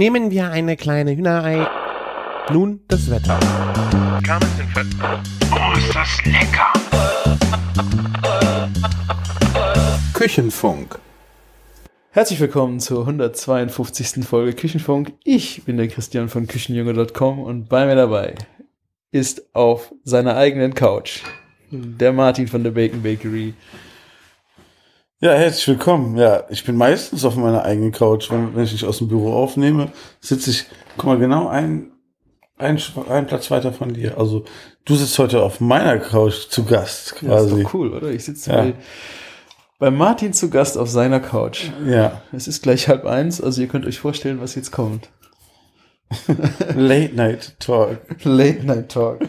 Nehmen wir eine kleine Hühnerei. Nun das Wetter. Oh, ist das lecker! Küchenfunk. Herzlich willkommen zur 152. Folge Küchenfunk. Ich bin der Christian von Küchenjunge.com und bei mir dabei ist auf seiner eigenen Couch der Martin von der Bacon Bakery. Ja, herzlich willkommen. Ja, ich bin meistens auf meiner eigenen Couch. Wenn, wenn ich nicht aus dem Büro aufnehme, sitze ich, guck mal, genau ein, ein, ein Platz weiter von dir. Also du sitzt heute auf meiner Couch zu Gast Ja, ist quasi. doch cool, oder? Ich sitze Ja. bei, bei Martin zu Gast auf seiner Couch. Ja, Es ist gleich halb eins, also ihr könnt euch vorstellen, was jetzt kommt. Late Night Talk. Late Night Talk.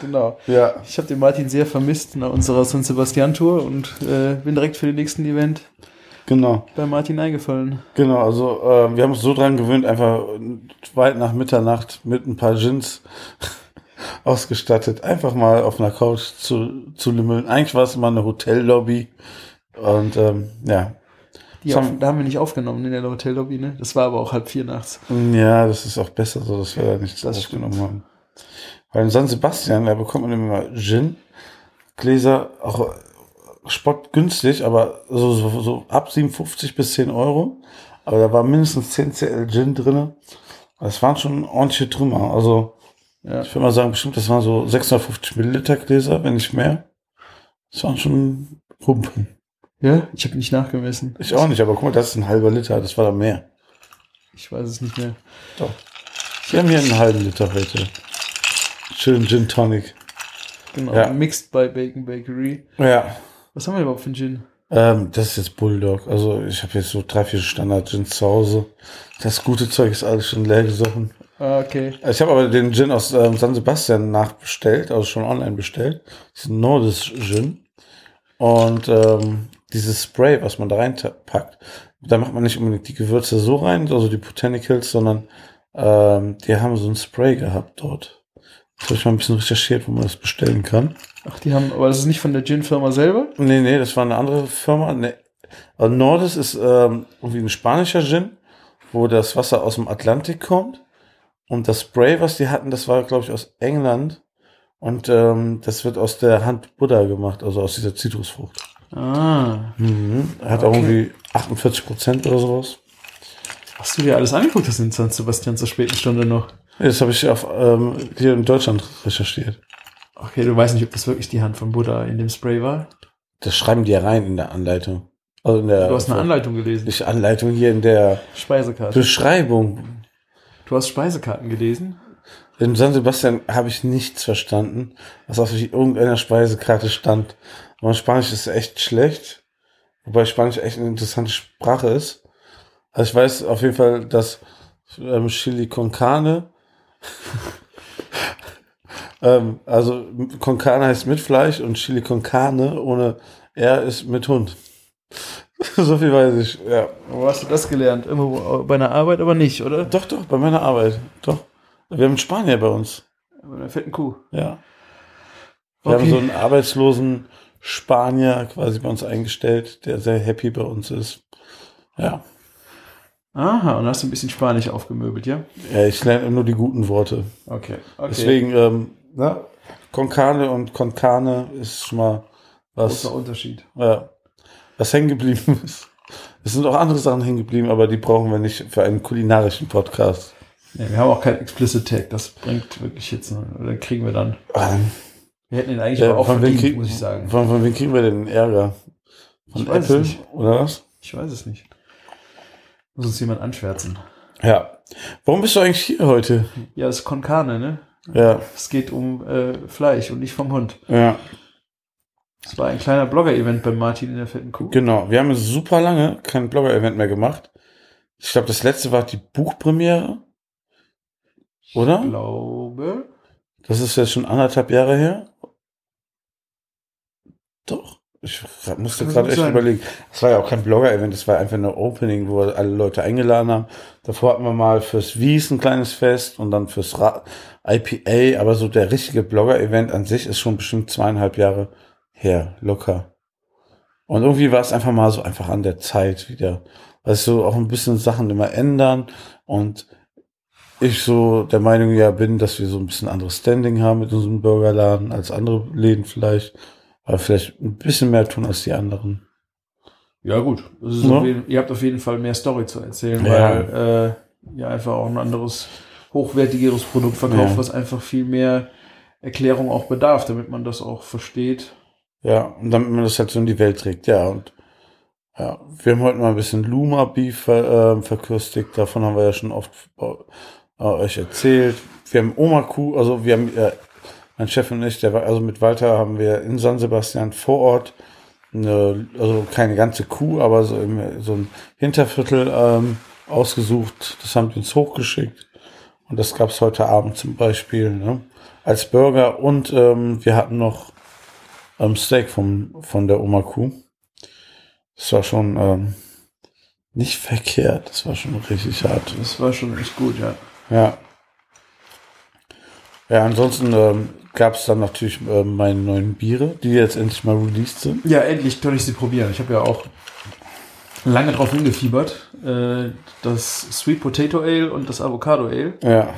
Genau. Ja, Ich habe den Martin sehr vermisst nach unserer San Sebastian Tour und äh, bin direkt für den nächsten Event genau. bei Martin eingefallen. Genau, also äh, wir haben uns so dran gewöhnt, einfach weit nach Mitternacht mit ein paar Gins ausgestattet, einfach mal auf einer Couch zu, zu lümmeln. Eigentlich war es immer eine Hotellobby und ähm, ja, haben- da haben wir nicht aufgenommen in der Hotellobby, ne? Das war aber auch halb vier nachts. ja, das ist auch besser so, dass wir da nichts Das aufgenommen haben. In San Sebastian, da bekommt man immer Gin, Gläser, auch spottgünstig, aber so, so, so ab 57 bis 10 Euro. Aber da war mindestens 10 CL Gin drinne. Das waren schon ordentliche Trümmer. Also Ja. ich würde mal sagen, bestimmt, das waren so 650 Milliliter Gläser, wenn nicht mehr. Das waren schon Humpen. Ja? Ich habe nicht nachgemessen. Ich auch nicht, aber guck mal, das ist ein halber Liter, das war da mehr. Ich weiß es nicht mehr. Doch. Wir haben hier einen halben Liter heute. Schön Gin Tonic. Genau. Ja. Mixed by Bacon Bakery. Ja. Was haben wir überhaupt für einen Gin? Ähm, das ist jetzt Bulldog. Also ich habe jetzt so drei, vier Standard-Gins zu Hause. Das gute Zeug ist alles schon leer gesoffen. Ah, okay. Ich habe aber den Gin aus ähm, San Sebastian nachbestellt, also schon online bestellt. Das ist ein Nordisch Gin. Und ähm, dieses Spray, was man da reinpackt, da macht man nicht unbedingt die Gewürze so rein, also die Botanicals, sondern ähm, die haben so ein Spray gehabt dort. Das habe ich mal ein bisschen recherchiert, wo man das bestellen kann. Ach, die haben, aber das ist nicht von der Gin-Firma selber? Nee, nee, das war eine andere Firma. Nee. Also Nordis ist ähm, irgendwie ein spanischer Gin, wo das Wasser aus dem Atlantik kommt. Und das Spray, was die hatten, das war, glaube ich, aus England. Und ähm, das wird aus der Hand Buddha gemacht, also aus dieser Zitrusfrucht. Ah. Mhm. Hat auch Okay. irgendwie 48 Prozent oder sowas. Hast du dir alles angeguckt, das in San Sebastian zur späten Stunde noch? Das habe ich auf, ähm, hier in Deutschland recherchiert. Okay, du weißt nicht, ob das wirklich die Hand von Buddha in dem Spray war? Das schreiben die ja rein in der Anleitung. Also in der Du hast eine Anleitung gelesen. Nicht Anleitung hier in der Speisekarte. Beschreibung. Du hast Speisekarten gelesen? In San Sebastian habe ich nichts verstanden, was auf irgendeiner Speisekarte stand. Aber Spanisch ist echt schlecht, wobei Spanisch echt eine interessante Sprache ist. Also ich weiß auf jeden Fall, dass ähm, Chili con Carne, ähm, also con Carne heißt mit Fleisch und Chili con Carne ohne R ist mit Hund. so viel weiß ich, ja. Wo hast du das gelernt? Irgendwo bei einer Arbeit, aber nicht, oder? Doch, doch, bei meiner Arbeit, doch. Wir haben einen Spanier bei uns, Bei einer fetten Kuh. ja. Wir haben so einen arbeitslosen Spanier quasi bei uns eingestellt, der sehr happy bei uns ist. Ja. Aha, und hast du ein bisschen Spanisch aufgemöbelt, ja? Ja, ich lerne nur die guten Worte. Okay. okay. Deswegen, ähm, na, con carne und con carne ist schon mal was, Großer Unterschied. ja, was hängen geblieben ist. Es sind auch andere Sachen hängen geblieben, aber die brauchen wir nicht für einen kulinarischen Podcast. Ja, wir haben auch kein Explicit Tag, das bringt wirklich jetzt, noch- oder kriegen wir dann. Ähm, Wir hätten ihn eigentlich ja, aber auch verdient, krieg, muss ich sagen. Von, von wem kriegen wir denn Ärger? Von Ich Apple oder was? Ich weiß es nicht. Muss uns jemand anschwärzen. Ja. Warum bist du eigentlich hier heute? Ja, das ist Con Carne, ne? Ja, Es geht um äh, Fleisch und nicht vom Hund. ja, Es war ein kleiner Blogger-Event bei Martin in der fetten Kuh. genau. Wir haben super lange kein Blogger-Event mehr gemacht. Ich glaube, das letzte war die Buchpremiere. Oder? Ich glaube. Das ist jetzt schon anderthalb Jahre her. Doch. Ich musste gerade echt sein. überlegen. Es war ja auch kein Blogger-Event, es war einfach eine Opening, wo wir alle Leute eingeladen haben. Davor hatten wir mal fürs Wies ein kleines Fest und dann fürs Ra IPA, aber so der richtige Blogger-Event an sich ist schon bestimmt zweieinhalb Jahre her, locker. Und irgendwie war es einfach mal so einfach an der Zeit, wieder weil sich so auch ein bisschen Sachen immer ändern und ich so der Meinung ja bin, dass wir so ein bisschen anderes Standing haben mit unserem Burgerladen als andere Läden vielleicht, aber vielleicht ein bisschen mehr tun als die anderen. Ja, gut. Ja. jeden, ihr habt auf jeden Fall mehr Story zu erzählen, Ja. weil äh, ihr einfach auch ein anderes, hochwertigeres Produkt verkauft, Ja. was einfach viel mehr Erklärung auch bedarf, damit man das auch versteht. Ja, und damit man das halt so in die Welt trägt, ja. Und ja, wir haben heute mal ein bisschen Luma Beef ver, äh, verköstigt. Davon haben wir ja schon oft äh, euch erzählt. Wir haben Oma Kuh, also wir haben, äh, mein Chef und ich, der war, also mit Walter haben wir in San Sebastian vor Ort eine, also keine ganze Kuh, aber so, im, so ein Hinterviertel ähm, ausgesucht. Das haben die uns hochgeschickt. Und das gab's heute Abend zum Beispiel, ne? Als Burger und ähm, wir hatten noch ähm, Steak vom, von der Oma Kuh. Das war schon ähm, nicht verkehrt. Das war schon richtig hart. Das war schon echt gut, ja. Ja. Ja, ansonsten ähm, gab es dann natürlich ähm, meine neuen Biere, die jetzt endlich mal released sind. Ja, endlich kann ich sie probieren. Ich habe ja auch lange drauf hingefiebert. Äh, das Sweet Potato Ale und das Avocado Ale, Ja.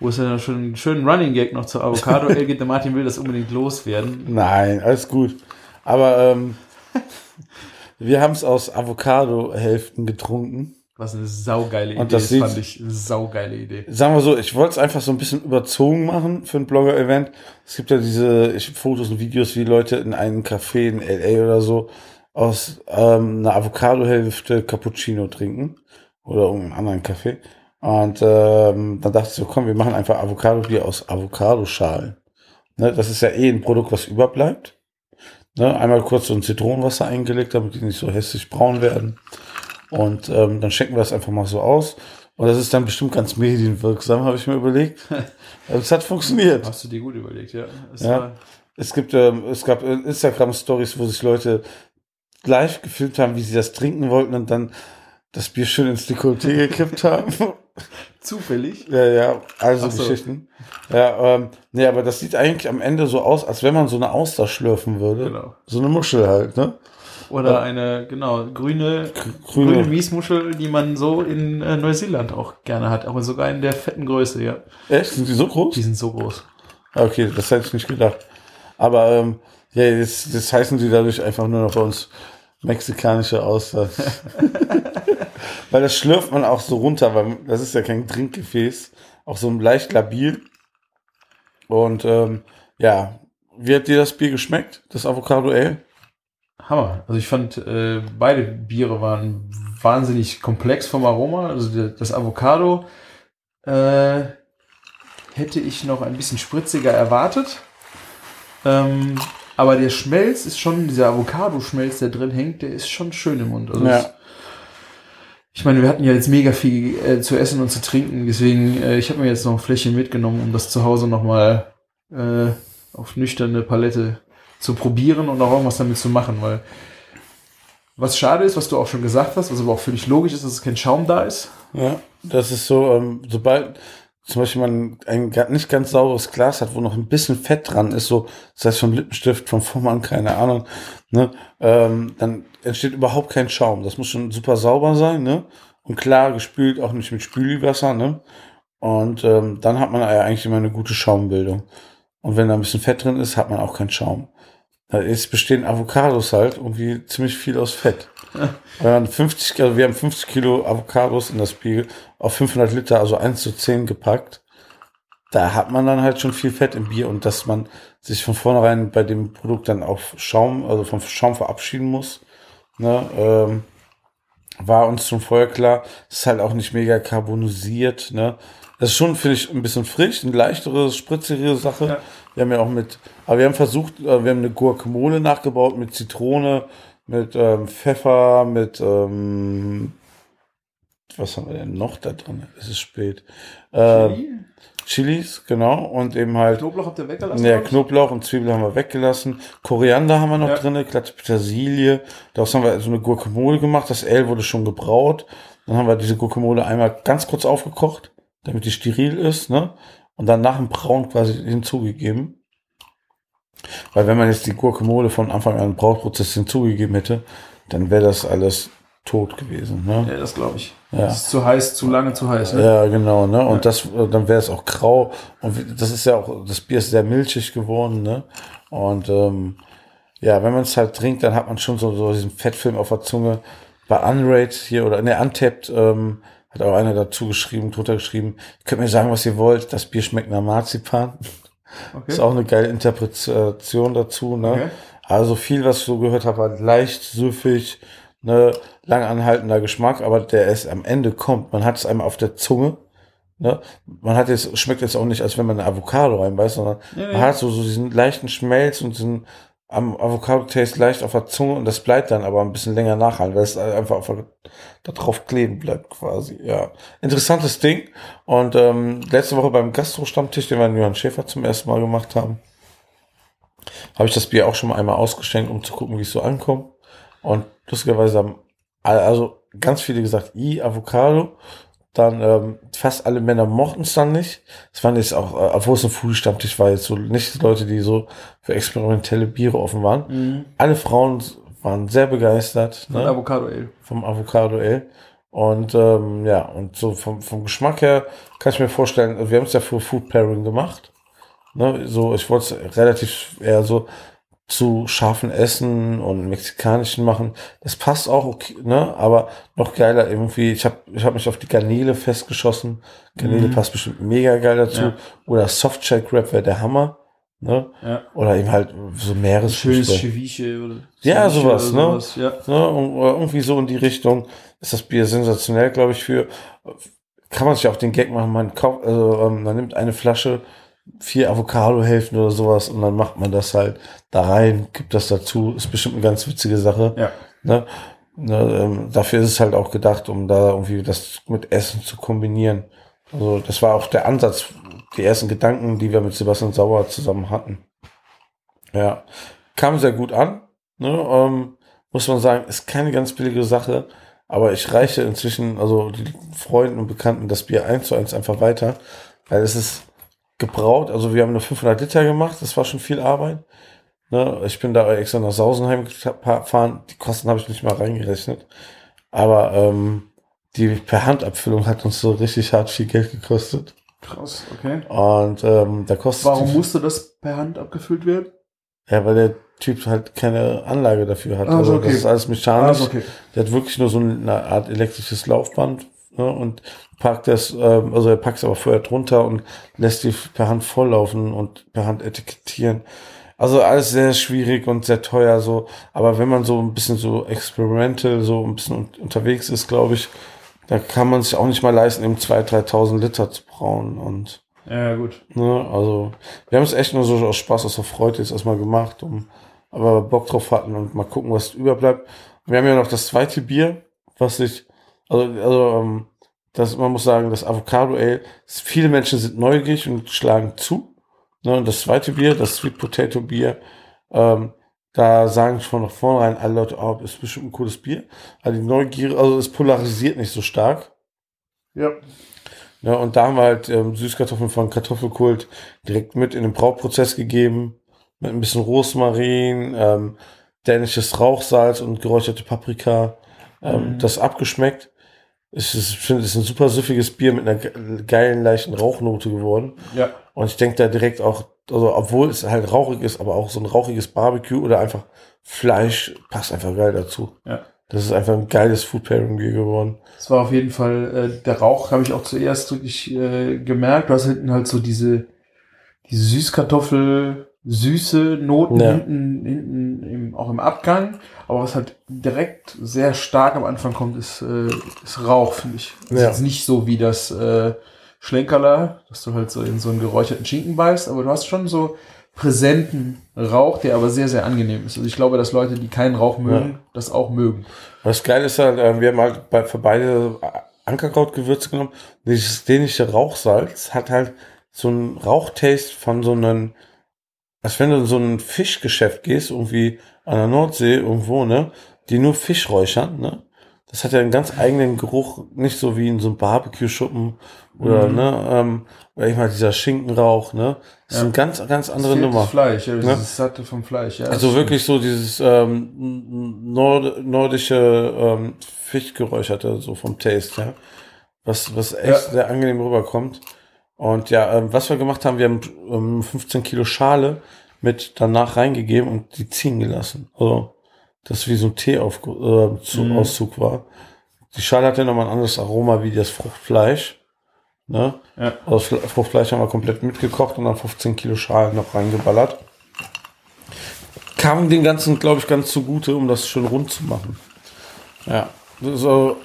wo es ja schon einen schönen Running Gag noch zur Avocado Ale gibt. Der Martin will das unbedingt loswerden. Nein, alles gut. Aber ähm, wir haben es aus Avocado-Hälften getrunken. Was eine saugeile Idee Und das sieht- fand ich. Eine saugeile Idee. Sagen wir so, ich wollte es einfach so ein bisschen überzogen machen für ein Blogger-Event. Es gibt ja diese ich, Fotos und Videos, wie Leute in einem Café in LA oder so aus ähm, einer Avocado-Hälfte Cappuccino trinken. Oder irgendeinen anderen Kaffee. Und ähm, dann dachte ich so, komm, wir machen einfach Avocado-Bier aus Avocadoschalen. Ne, das ist ja eh ein Produkt, was überbleibt. Ne, einmal kurz so ein Zitronenwasser eingelegt, damit die nicht so hässlich braun werden. Und ähm, dann schenken wir das einfach mal so aus. Und das ist dann bestimmt ganz medienwirksam, habe ich mir überlegt. Es hat funktioniert. Hast du dir gut überlegt, ja. Es Ja. Es gibt, ähm, es gab äh, Instagram-Stories, wo sich Leute live gefilmt haben, wie sie das trinken wollten und dann das Bier schön ins Dekolleté gekippt haben. zufällig. ja, ja, also so. Geschichten. Ja, ähm, nee, aber das sieht eigentlich am Ende so aus, als wenn man so eine Auster schlürfen würde. Genau. So eine Muschel halt, ne? Oder eine, genau, grüne, grüne Grüne. Miesmuschel, die man so in äh, Neuseeland auch gerne hat. Aber sogar in der fetten Größe, ja. Echt? Sind die so groß? Die sind so groß. Ah, Okay, das hätte ich nicht gedacht. Aber ähm, ja, jetzt, jetzt heißen sie dadurch einfach nur noch bei uns mexikanische Auster. weil das schlürft man auch so runter, weil das ist ja kein Trinkgefäß. Auch so leicht labil. Und ähm, ja, wie hat dir das Bier geschmeckt? Das Avocado Ale? Hammer. Also ich fand, äh, beide Biere waren wahnsinnig komplex vom Aroma. Also das Avocado äh, hätte ich noch ein bisschen spritziger erwartet. Ähm, aber der Schmelz ist schon, dieser Avocado-Schmelz, der drin hängt, der ist schon schön im Mund. Also Ja. es- ich meine, wir hatten ja jetzt mega viel äh, zu essen und zu trinken, deswegen, äh, ich habe mir jetzt noch ein Fläschchen mitgenommen, um das zu Hause nochmal äh, auf nüchterne Palette zu probieren und auch irgendwas damit zu machen, weil was schade ist, was du auch schon gesagt hast, was aber auch völlig logisch ist, dass es kein Schaum da ist. Ja, das ist so, ähm, sobald zum Beispiel man ein nicht ganz sauberes Glas hat, wo noch ein bisschen Fett dran ist, so, das heißt vom Lippenstift, vom Vormann, keine Ahnung, ne, ähm, dann entsteht überhaupt kein Schaum. Das muss schon super sauber sein, ne, und klar gespült, auch nicht mit Spülwasser, ne, und ähm, dann hat man eigentlich immer eine gute Schaumbildung. Und wenn da ein bisschen Fett drin ist, hat man auch keinen Schaum. Ist, bestehen Avocados halt irgendwie ziemlich viel aus Fett. Wir haben 50, also wir haben 50 Kilo Avocados in das Bier auf 500 Liter, also 1 zu 10 gepackt. Da hat man dann halt schon viel Fett im Bier und dass man sich von vornherein bei dem Produkt dann auf Schaum, also vom Schaum verabschieden muss, ne, ähm, war uns schon vorher klar. Es ist halt auch nicht mega carbonisiert, ne. Das ist schon, finde ich, ein bisschen frisch, eine leichtere, spritzigere Sache. Ja. Wir haben ja auch mit, aber wir haben versucht, äh, wir haben eine Guacamole nachgebaut mit Zitrone, mit ähm, Pfeffer, mit ähm, was haben wir denn noch da drin? Es ist spät. Äh, Chili? Chilis, genau, und eben halt Knoblauch habt ihr weggelassen? ja? Knoblauch und Zwiebel haben wir weggelassen. Koriander haben wir noch Ja. drinne, glatte Petersilie. Daraus haben wir so eine Gurkemole gemacht. Das Ale wurde schon gebraut. Dann haben wir diese Gurkemole einmal ganz kurz aufgekocht, damit die steril ist, ne? Und dann nach dem Brauen quasi hinzugegeben. Weil wenn man jetzt die Gurkemole von Anfang an im Brauprozess hinzugegeben hätte, dann wäre das alles tot gewesen. Ne? Ja, das glaube ich. Ja. Das ist zu heiß, zu lange zu heiß. Ne? Ja, genau, ne? Und das, äh, dann wäre es auch grau. Und das ist ja auch, das Bier ist sehr milchig geworden, ne? Und ähm, ja, wenn man es halt trinkt, dann hat man schon so, so diesen Fettfilm auf der Zunge. Bei Unrate hier oder ne, Untapped ähm, hat auch einer dazu geschrieben, drunter geschrieben, ihr könnt mir sagen, was ihr wollt, das Bier schmeckt nach Marzipan. Ist auch eine geile Interpretation dazu, ne? Okay. Also viel, was ich so gehört habe, halt leicht, süffig, ne, lang anhaltender Geschmack, aber der erst am Ende kommt. Man hat es einmal auf der Zunge, ne? Man hat jetzt, schmeckt jetzt auch nicht, als wenn man eine Avocado reinbeißt, sondern Ja, man ja. hat so, so diesen leichten Schmelz und diesen am Avocado-Taste leicht auf der Zunge und das bleibt dann aber ein bisschen länger nachhalten, weil es einfach der- da drauf kleben bleibt quasi, ja. Interessantes Ding und ähm, letzte Woche beim Gastro-Stammtisch, den wir in Johann Schäfer zum ersten Mal gemacht haben, habe ich das Bier auch schon mal einmal ausgeschenkt, um zu gucken, wie es so ankommt. Und lustigerweise haben also ganz viele gesagt, i, Avocado. Dann ähm, fast alle Männer mochten es dann nicht. Es waren jetzt auch, äh, obwohl es ein Foodie-Stammtisch war, jetzt so nicht Leute, die so für experimentelle Biere offen waren. Mhm. Alle Frauen waren sehr begeistert Von ne, Avocado Ale. vom Avocado Ale. Und ähm, ja, und so vom, vom Geschmack her kann ich mir vorstellen, wir haben es ja für Food Pairing gemacht. Ne, so, ich wollte es relativ eher so zu scharfen Essen und mexikanischen machen. Das passt auch okay, ne? Aber noch geiler irgendwie. Ich habe ich hab mich auf die Garnele festgeschossen. Garnele Mhm. passt bestimmt mega geil dazu. Ja. Oder Softshell Crab wäre der Hammer. Ne? Ja. Oder eben halt so Meeresfrüchte. Schönes Ceviche oder Ja, sowas, oder ne? sowas, Ja. Ne, und- oder irgendwie so in die Richtung ist das Bier sensationell, glaube ich, für kann man sich auch den Gag machen, man kauft, also ähm, man nimmt eine Flasche, vier Avocado-Hälften oder sowas und dann macht man das halt da rein, gibt das dazu, ist bestimmt eine ganz witzige Sache. Ja. Ne? Ne, ähm, dafür ist es halt auch gedacht, um da irgendwie das mit Essen zu kombinieren. Also das war auch der Ansatz, die ersten Gedanken, die wir mit Sebastian Sauer zusammen hatten. Ja, kam sehr gut an. Ne? Ähm, muss man sagen, ist keine ganz billige Sache, aber ich reiche inzwischen, also die Freunden und Bekannten, das Bier eins zu eins einfach weiter, weil es ist gebraut, also wir haben nur 500 Liter gemacht, das war schon viel Arbeit. Ne? Ich bin da extra nach Sausenheim gefahren, die Kosten habe ich nicht mal reingerechnet, aber ähm, die Per-Hand-Abfüllung hat uns so richtig hart viel Geld gekostet. Krass, okay. Und ähm, da kostet Warum musste das per Hand abgefüllt werden? Ja, weil der Typ halt keine Anlage dafür hat. Ah, also so, okay. das ist alles mechanisch. Ah, okay. Der hat wirklich nur so eine Art elektrisches Laufband ne, und packt das, ähm, also er packt es aber vorher drunter und lässt die per Hand volllaufen und per Hand etikettieren. Also alles sehr schwierig und sehr teuer so. Aber wenn man so ein bisschen so experimental, so ein bisschen un unterwegs ist, glaube ich, da kann man sich auch nicht mal leisten, eben 2.000, 3.000 Liter zu brauen und Ja, gut. Ne, also, wir haben es echt nur so aus Spaß, aus der Freude jetzt erstmal gemacht, um, aber Bock drauf hatten und mal gucken, was überbleibt. Wir haben ja noch das zweite Bier, was ich, also, also, ähm, das, man muss sagen, das Avocado Ale, viele Menschen sind neugierig und schlagen zu. Ne, und das zweite Bier, das Sweet Potato Bier, ähm, da sagen schon noch vornherein alle Leute, oh, ist bestimmt ein cooles Bier. Also die Neugier, also es polarisiert nicht so stark. Ja. Ja, und da haben wir halt ähm, Süßkartoffeln von Kartoffelkult direkt mit in den Brauprozess gegeben, mit ein bisschen Rosmarin, ähm, dänisches Rauchsalz und geräucherte Paprika, ähm, Mhm. das abgeschmeckt. Es ist, ich finde, es ist ein super süffiges Bier mit einer ge- geilen, leichten Rauchnote geworden. Ja. Und ich denke da direkt auch, also obwohl es halt rauchig ist, aber auch so ein rauchiges Barbecue oder einfach Fleisch passt einfach geil dazu. Ja. Das ist einfach ein geiles Food Pairing Bier geworden. Es war auf jeden Fall, äh, der Rauch habe ich auch zuerst wirklich äh, gemerkt. Du hast hinten halt so diese, diese Süßkartoffel, süße Noten Ja. hinten, hinten im, auch im Abgang. Aber was halt direkt sehr stark am Anfang kommt, ist, äh, ist Rauch, finde ich. Das Ja. ist jetzt nicht so wie das äh, Schlenkerler, dass du halt so in so einen geräucherten Schinken beißt, aber du hast schon so präsenten Rauch, der aber sehr, sehr angenehm ist. Also ich glaube, dass Leute, die keinen Rauch mögen, das auch mögen. Was geil ist halt, äh, wir haben halt bei, für beide Ankerkrautgewürze genommen. Dieses dänische Rauchsalz hat halt so ein Rauchtaste von so einem, als wenn du in so ein Fischgeschäft gehst, irgendwie an der Nordsee irgendwo, ne, die nur Fisch räuchern, ne. das hat ja einen ganz eigenen Geruch, nicht so wie in so einem Barbecue-Schuppen oder, Mhm. ne, ähm, oder ich mal dieser Schinkenrauch, ne? Das ist Ja. eine ganz, ganz andere Das Nummer. Das Fleisch, ja, Ne? dieses satte vom Fleisch, ja. Also das wirklich so dieses ähm, nord nordische ähm, Fischgeräucherte, so vom Taste, ja. Was, was echt Ja. sehr angenehm rüberkommt. Und ja, ähm, was wir gemacht haben, wir haben ähm, 15 Kilo Schale mit danach reingegeben und die ziehen gelassen. Also, das wie so ein Teeauszug äh, zu- Mhm. Auszug war. Die Schale hatte nochmal ein anderes Aroma wie das Fruchtfleisch. Ne? Ja. Also das Fle- Fruchtfleisch haben wir komplett mitgekocht und dann 15 Kilo Schalen noch reingeballert. Kam den ganzen, glaube ich, ganz zugute, um das schön rund zu machen. Ja, so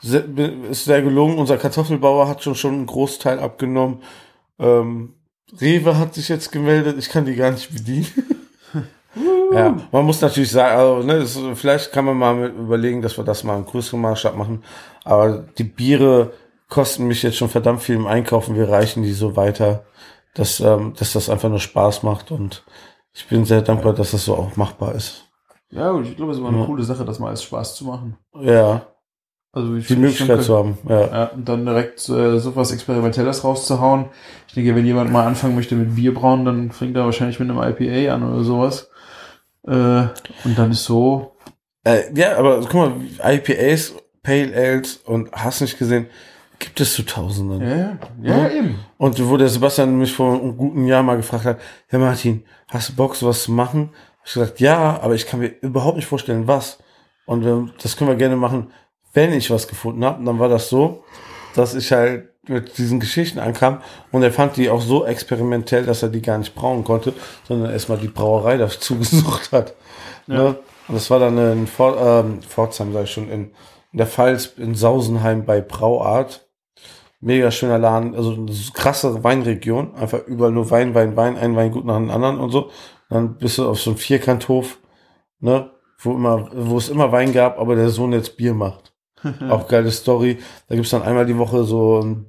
sehr, ist sehr gelungen. Unser Kartoffelbauer hat schon schon einen Großteil abgenommen. Ähm, Rewe hat sich jetzt gemeldet. Ich kann die gar nicht bedienen. ja, man muss natürlich sagen, also, ne, das, vielleicht kann man mal überlegen, dass wir das mal im größeren Maßstab machen. Aber die Biere kosten mich jetzt schon verdammt viel im Einkaufen. Wir reichen die so weiter, dass, ähm, dass das einfach nur Spaß macht. Und ich bin sehr dankbar, dass das so auch machbar ist. Ja, gut, ich glaube, es ist immer eine Ja. coole Sache, das mal als Spaß zu machen. Ja, Also ich die Möglichkeit zu haben. Ja. Ja, und dann direkt äh, so was Experimentelles rauszuhauen. Ich denke, wenn jemand mal anfangen möchte mit Bierbrauen, dann fängt er wahrscheinlich mit einem IPA an oder sowas. Äh, und dann ist so, Äh, ja, aber guck mal, IPAs, Pale Ales und hast nicht gesehen, gibt es zu Tausenden. ja, ja, ja, Ja. eben. Und wo der Sebastian mich vor einem guten Jahr mal gefragt hat, Herr Martin, hast du Bock, sowas zu machen? Hab ich gesagt, ja, aber ich kann mir überhaupt nicht vorstellen, was. Und ähm, das können wir gerne machen, wenn ich was gefunden habe. Dann war das so, dass ich halt mit diesen Geschichten ankam und er fand die auch so experimentell, dass er die gar nicht brauen konnte, sondern erstmal die Brauerei dazu gesucht hat. Ja. Ne? Und das war dann in For ähm, Pforzheim, sag ich schon, in, in der Pfalz, in Sausenheim bei Brauart. Mega schöner Laden, also eine krasse Weinregion, einfach überall nur Wein, Wein, Wein, ein Wein gut nach dem anderen und so. Dann bist du auf so einem Vierkanthof, ne, wo immer, wo es immer Wein gab, aber der Sohn jetzt Bier macht. Auch geile Story. Da gibt's dann einmal die Woche so ein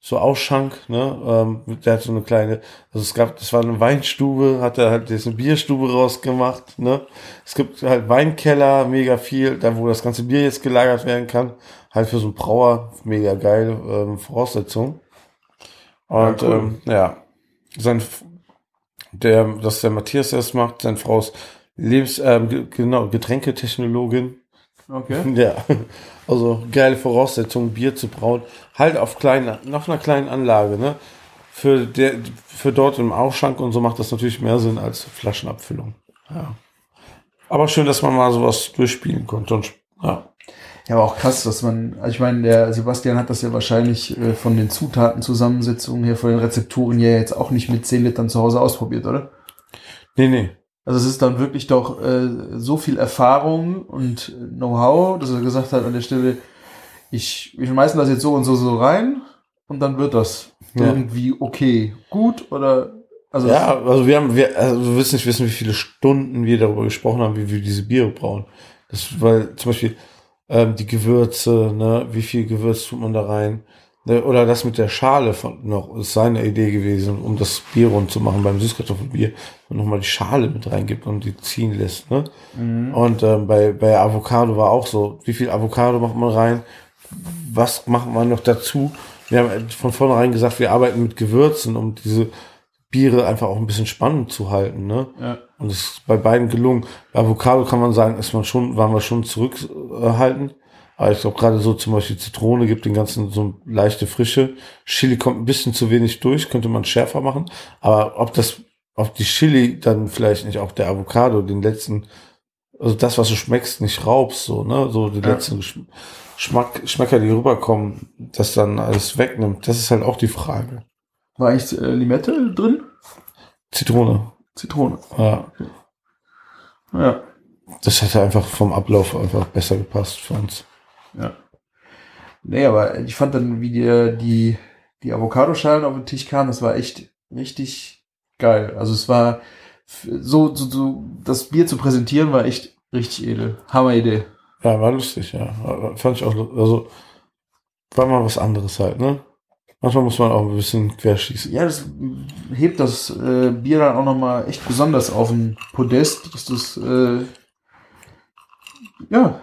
so Ausschank, ne? Ähm, der hat so eine kleine, also es gab, das war eine Weinstube, hat er halt jetzt eine Bierstube rausgemacht, ne? Es gibt halt Weinkeller, mega viel, da wo das ganze Bier jetzt gelagert werden kann. Halt für so einen Brauer, mega geile ähm, Voraussetzung. Und Ja, cool. ähm, ja, sein der, dass der Matthias das macht, seine Frau ist Lebens, ähm, ge- genau, Getränketechnologin. Okay. Ja, also geile Voraussetzungen, Bier zu brauen. Halt auf kleinen, auf einer kleinen Anlage, ne? Für, der, für dort im Ausschank und so macht das natürlich mehr Sinn als Flaschenabfüllung. Ja. Aber schön, dass man mal sowas durchspielen konnte. Und, ja. Ja, aber auch krass, dass man, also ich meine, der Sebastian hat das ja wahrscheinlich äh, von den Zutatenzusammensetzungen her, von den Rezepturen ja jetzt auch nicht mit 10 Litern zu Hause ausprobiert, oder? Nee, nee. Also es ist dann wirklich doch äh, so viel Erfahrung und Know-how, dass er gesagt hat an der Stelle, ich, wir schmeißen das jetzt so und so so rein und dann wird das Ja. irgendwie okay, gut oder also Ja, also wir haben, wir, also du willst nicht wissen, wie viele Stunden wir darüber gesprochen haben, wie wir diese Biere brauen. Das, weil zum Beispiel ähm, die Gewürze, ne, wie viel Gewürz tut man da rein? Ne, oder das mit der Schale von noch ist seine Idee gewesen, um das Bier rund zu machen beim Süßkartoffelbier und nochmal die Schale mit reingibt und die ziehen lässt. Ne? Mhm. Und ähm, bei, bei Avocado war auch so, wie viel Avocado macht man rein? Was macht man noch dazu? Wir haben von vornherein gesagt, wir arbeiten mit Gewürzen, um diese Biere einfach auch ein bisschen spannend zu halten. Ne? ja. Und es ist bei beiden gelungen. Bei Avocado kann man sagen, ist man schon, waren wir schon zurückhalten. Aber ich glaube, gerade so zum Beispiel Zitrone gibt den ganzen so leichte Frische. Chili kommt ein bisschen zu wenig durch, könnte man schärfer machen. Aber ob das, ob die Chili dann vielleicht nicht auch der Avocado den letzten, also das, was du schmeckst, nicht raubst, so, ne, so die Ja. letzten Schmack, Schmecker, die rüberkommen, das dann alles wegnimmt. Das ist halt auch die Frage. War eigentlich äh, Limette drin? Zitrone, Zitrone. ja. Ja. Das hätte einfach vom Ablauf einfach besser gepasst für uns. Ja. Nee, aber ich fand dann, wie die, die, die Avocadoschalen auf den Tisch kamen, das war echt richtig geil. Also es war so, so, so das Bier zu präsentieren war echt richtig edel. Hammeridee. Ja, war lustig, ja. Fand ich auch, also, war mal was anderes halt, ne? Manchmal muss man auch ein bisschen querschießen. Ja, das hebt das äh, Bier dann auch nochmal echt besonders auf den Podest, dass das, äh, ja,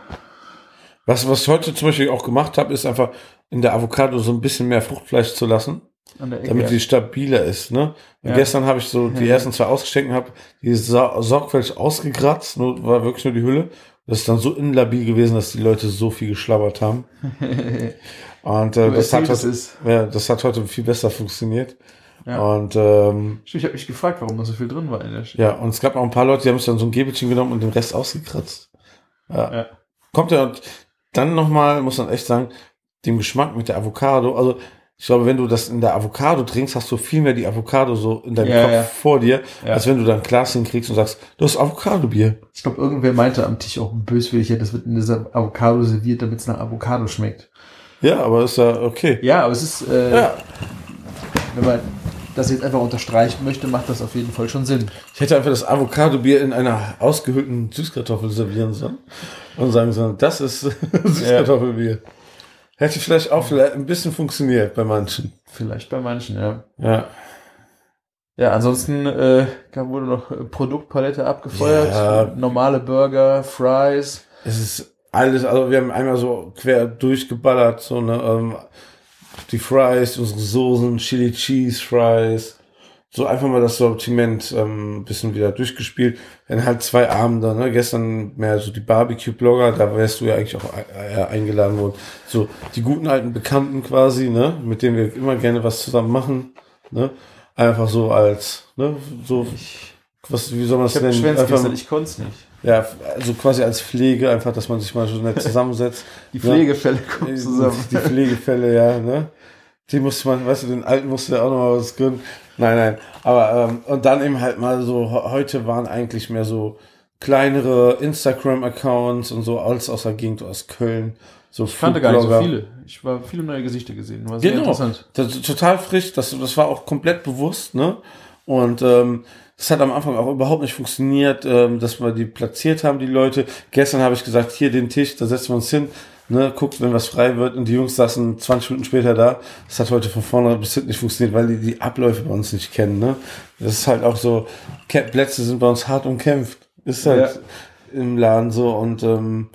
Was, was ich heute zum Beispiel auch gemacht habe, ist einfach in der Avocado so ein bisschen mehr Fruchtfleisch zu lassen, damit sie stabiler ist. Ne? Ja. Gestern habe ich so die Ja. ersten zwei ausgeschenkt und habe die so sorgfältig ausgekratzt, nur, war wirklich nur die Hülle. Das ist dann so instabil gewesen, dass die Leute so viel geschlabbert haben. Und äh, das, hat heute, ja, das hat heute viel besser funktioniert. Ja. Und ähm, Ich habe mich gefragt, warum da so viel drin war in der ja, und es gab auch ein paar Leute, die haben sich dann so ein Gäbelchen genommen und den Rest ausgekratzt. Ja. Ja. Kommt ja und dann nochmal, muss man echt sagen, dem Geschmack mit der Avocado. Also ich glaube, wenn du das in der Avocado trinkst, hast du viel mehr die Avocado so in deinem Ja, Kopf ja. vor dir, Ja. als wenn du da ein Glas hinkriegst und sagst, du hast Avocado-Bier. Ich glaube, irgendwer meinte am Tisch auch böswillig, ja, das wird in dieser Avocado serviert, damit es nach Avocado schmeckt. Ja, aber ist ja okay. Ja, aber es ist, äh, wenn man das jetzt einfach unterstreichen möchte, macht das auf jeden Fall schon Sinn. ich hätte einfach das Avocado-Bier in einer ausgehöhlten Süßkartoffel servieren sollen und sagen sollen, das ist Süßkartoffelbier. Hätte vielleicht auch vielleicht ein bisschen funktioniert bei manchen. Vielleicht bei manchen, ja. Ja. Ja, ansonsten äh, wurde noch äh, Produktpalette abgefeuert. Ja. Normale Burger, Fries. Es ist alles, also wir haben einmal so quer durchgeballert, so eine, ähm, die Fries, unsere Soßen, Chili Cheese Fries, so einfach mal das Sortiment ähm, ein bisschen wieder durchgespielt. Dann halt zwei Abende, ne? gestern mehr so die Barbecue-Blogger, da wärst du ja eigentlich auch äh, eingeladen worden. So die guten alten Bekannten quasi, ne? mit denen wir immer gerne was zusammen machen. Ne? Einfach so als, ne? so, Ich, was, wie soll man habe nennen? Einfach- gestern, ich konnte es nicht. Ja, also quasi als Pflege, einfach, dass man sich mal so nett zusammensetzt. Die Pflegefälle kommen Die- zusammen. Die Pflegefälle, ja, ne? Die musste man, weißt du, den alten musste ja auch noch mal was gönnen. Nein, nein. Aber, ähm, und dann eben halt mal so, he- heute waren eigentlich mehr so kleinere Instagram-Accounts und so, alles aus der Gegend, aus Köln. So Ich kannte gar nicht so viele. Ich war viele neue Gesichter gesehen. War sehr Genau. interessant. Das total frisch, das, das war auch komplett bewusst, ne? Und ähm, das hat am Anfang auch überhaupt nicht funktioniert, ähm, dass wir die platziert haben, die Leute. Gestern habe ich gesagt, hier den Tisch, da setzen wir uns hin, ne, guckt, wenn was frei wird. Und die Jungs saßen 20 Minuten später da. Das hat heute von vorne bis hinten nicht funktioniert, weil die die Abläufe bei uns nicht kennen, ne? Das ist halt auch so, Plätze sind bei uns hart umkämpft. Ist halt im Laden so und ähm,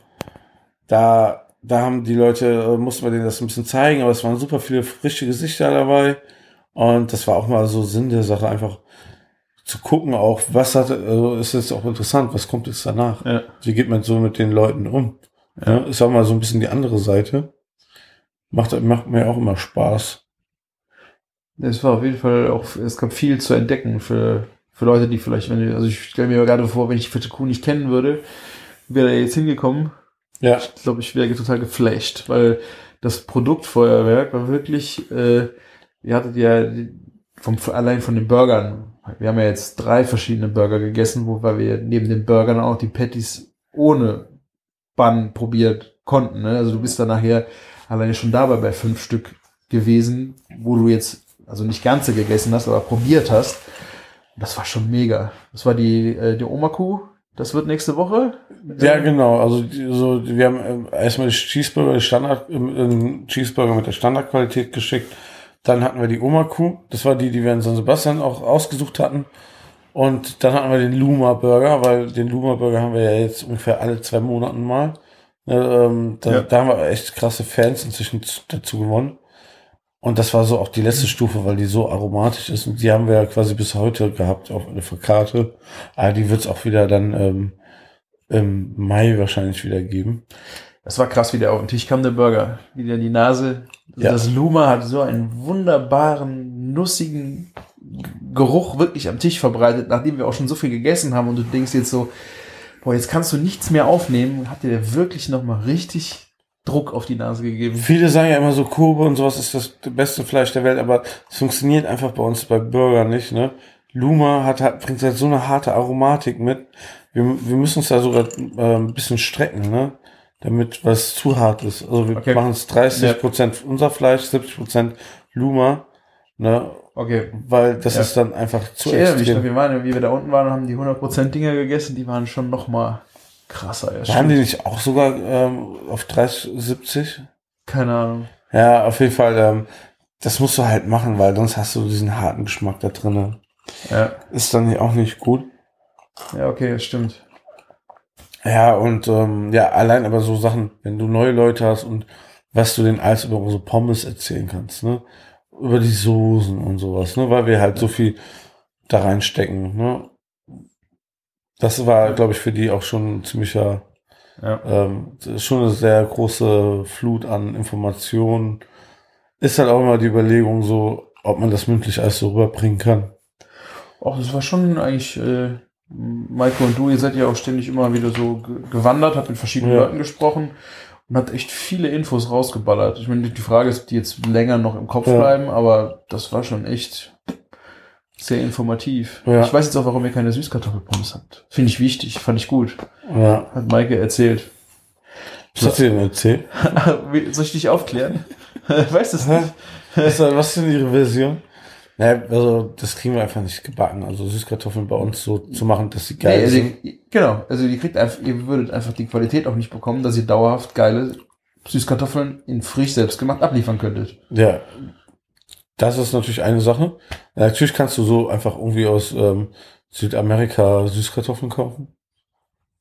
da, da haben die Leute, äh, mussten wir denen das ein bisschen zeigen, aber es waren super viele frische Gesichter dabei. Und das war auch mal so Sinn der Sache, einfach zu gucken auch, was hat, also ist jetzt auch interessant, was kommt jetzt danach? Ja. Wie geht man so mit den Leuten um? Ja, ist auch mal so ein bisschen die andere Seite. Macht, macht mir auch immer Spaß. Es war auf jeden Fall auch, es gab viel zu entdecken für, für Leute, die vielleicht, wenn also ich stelle mir gerade vor, wenn ich Fette Kuh nicht kennen würde, wäre er jetzt hingekommen. Ja, Ich glaube, ich wäre total geflasht, weil das Produktfeuerwerk war wirklich, äh, ihr hattet ja vom, allein von den Burgern, wir haben ja jetzt drei verschiedene Burger gegessen, wobei wir neben den Burgern auch die Patties ohne Bun probiert konnten. Ne? Also du bist dann nachher alleine schon dabei bei fünf Stück gewesen, wo du jetzt also nicht ganze gegessen hast, aber probiert hast. Das war schon mega. Das war die, äh, die Oma-Kuh. Das wird nächste Woche. ja, genau. Also so, wir haben ähm, erstmal die Cheeseburger, die Standard, ähm, ähm, Cheeseburger mit der Standardqualität geschickt. Dann hatten wir die Oma-Kuh. Das war die, die wir in San Sebastian auch ausgesucht hatten. Und dann hatten wir den Luma Burger, weil den Luma Burger haben wir ja jetzt ungefähr alle zwei Monaten mal. Ja, ähm, da, Ja. da haben wir echt krasse Fans inzwischen dazu gewonnen. Und das war so auch die letzte Stufe, weil die so aromatisch ist. Und die haben wir ja quasi bis heute gehabt auf eine Karte. Aber die wird es auch wieder dann ähm, im Mai wahrscheinlich wieder geben. Das war krass, wie der auf den Tisch kam, der Burger. Wieder die Nase. Ja. Das Luma hat so einen wunderbaren, nussigen Geruch wirklich am Tisch verbreitet, nachdem wir auch schon so viel gegessen haben und du denkst jetzt so, boah, jetzt kannst du nichts mehr aufnehmen. Hat dir der wirklich nochmal richtig Druck auf die Nase gegeben? Viele sagen ja immer so, Kobe und sowas ist das beste Fleisch der Welt, aber es funktioniert einfach bei uns bei Burger nicht, ne? Luma hat, hat, bringt halt so eine harte Aromatik mit. Wir, wir müssen uns da sogar äh, ein bisschen strecken, ne? Damit was zu hart ist. Also wir Okay. machen es 30 Prozent unser Fleisch, 70 Prozent Luma, ne? Okay. Weil das Ja. ist dann einfach zu Ich erinnere mich extrem. wir waren, wie wir da unten waren haben die 100% Dinger gegessen, die waren schon nochmal krasser. Ja, Waren die nicht auch sogar ähm, auf 30, 70? Keine Ahnung. Ja, auf jeden Fall, ähm, das musst du halt machen, weil sonst hast du diesen harten Geschmack da drinne. Ja, Ist dann auch nicht gut. ja okay, das stimmt. Ja, und ähm, ja, allein aber so Sachen, wenn du neue Leute hast und was du denen alles über so Pommes erzählen kannst, ne? Über die Soßen und sowas, ne? Weil wir halt so viel da reinstecken, ne? Das war, glaube ich, für die auch schon ein ziemlicher, Ja. ähm, schon eine sehr große Flut an Informationen. Ist halt auch immer die Überlegung so, ob man das mündlich alles so rüberbringen kann. Auch das war schon eigentlich, äh, Maiko und du, ihr seid ja auch ständig immer wieder so ge- gewandert, habt mit verschiedenen Ja. Leuten gesprochen und habt echt viele Infos rausgeballert. Ich meine, die Frage ist, die jetzt länger noch im Kopf Ja. bleiben, aber das war schon echt sehr informativ. Ja. Ich weiß jetzt auch, warum ihr keine Süßkartoffelpommes habt. Finde ich wichtig, fand ich gut. Ja. Hat Maike erzählt. Was hast du denn erzählt? Soll ich dich aufklären? weißt du es nicht? Was, was ist denn Ihre Version? Naja, also das kriegen wir einfach nicht gebacken. Also Süßkartoffeln bei uns so zu machen, dass sie geil Nee, also, sind. genau, also ihr kriegt einfach, ihr würdet einfach die Qualität auch nicht bekommen, dass ihr dauerhaft geile Süßkartoffeln in frisch selbst gemacht abliefern könntet. Ja, das ist natürlich eine Sache. Natürlich kannst du so einfach irgendwie aus ähm, Südamerika Süßkartoffeln kaufen.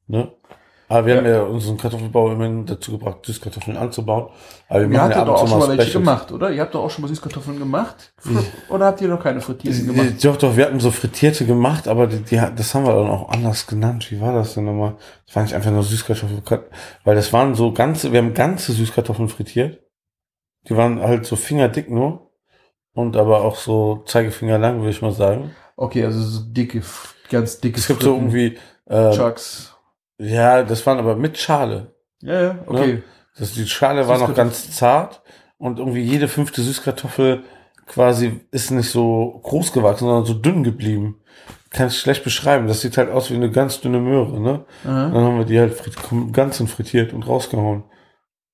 Ne? Aber wir Ja. haben ja unseren Kartoffelbau immerhin dazu gebracht, Süßkartoffeln anzubauen. Aber wir Ihr habt ja doch auch schon mal welche gemacht, oder? Ihr habt doch auch schon mal Süßkartoffeln gemacht? Oder habt ihr noch keine frittierten gemacht? Doch, doch, wir hatten so frittierte gemacht, aber die, die, das haben wir dann auch anders genannt. Wie war das denn nochmal? Das war nicht einfach nur Süßkartoffeln, weil das waren so ganze, wir haben ganze Süßkartoffeln frittiert. Die waren halt so fingerdick nur und aber auch so Zeigefinger lang, würde ich mal sagen. Okay, also so dicke, ganz dicke Es gibt so irgendwie, äh, Chucks. Ja, das waren aber mit Schale. Ja, ja, okay. Das, die Schale war noch ganz zart und irgendwie jede fünfte Süßkartoffel quasi ist nicht so groß gewachsen, sondern so dünn geblieben. Kann ich schlecht beschreiben. Das sieht halt aus wie eine ganz dünne Möhre, ne? Aha. Dann haben wir die halt ganzen frittiert und rausgehauen.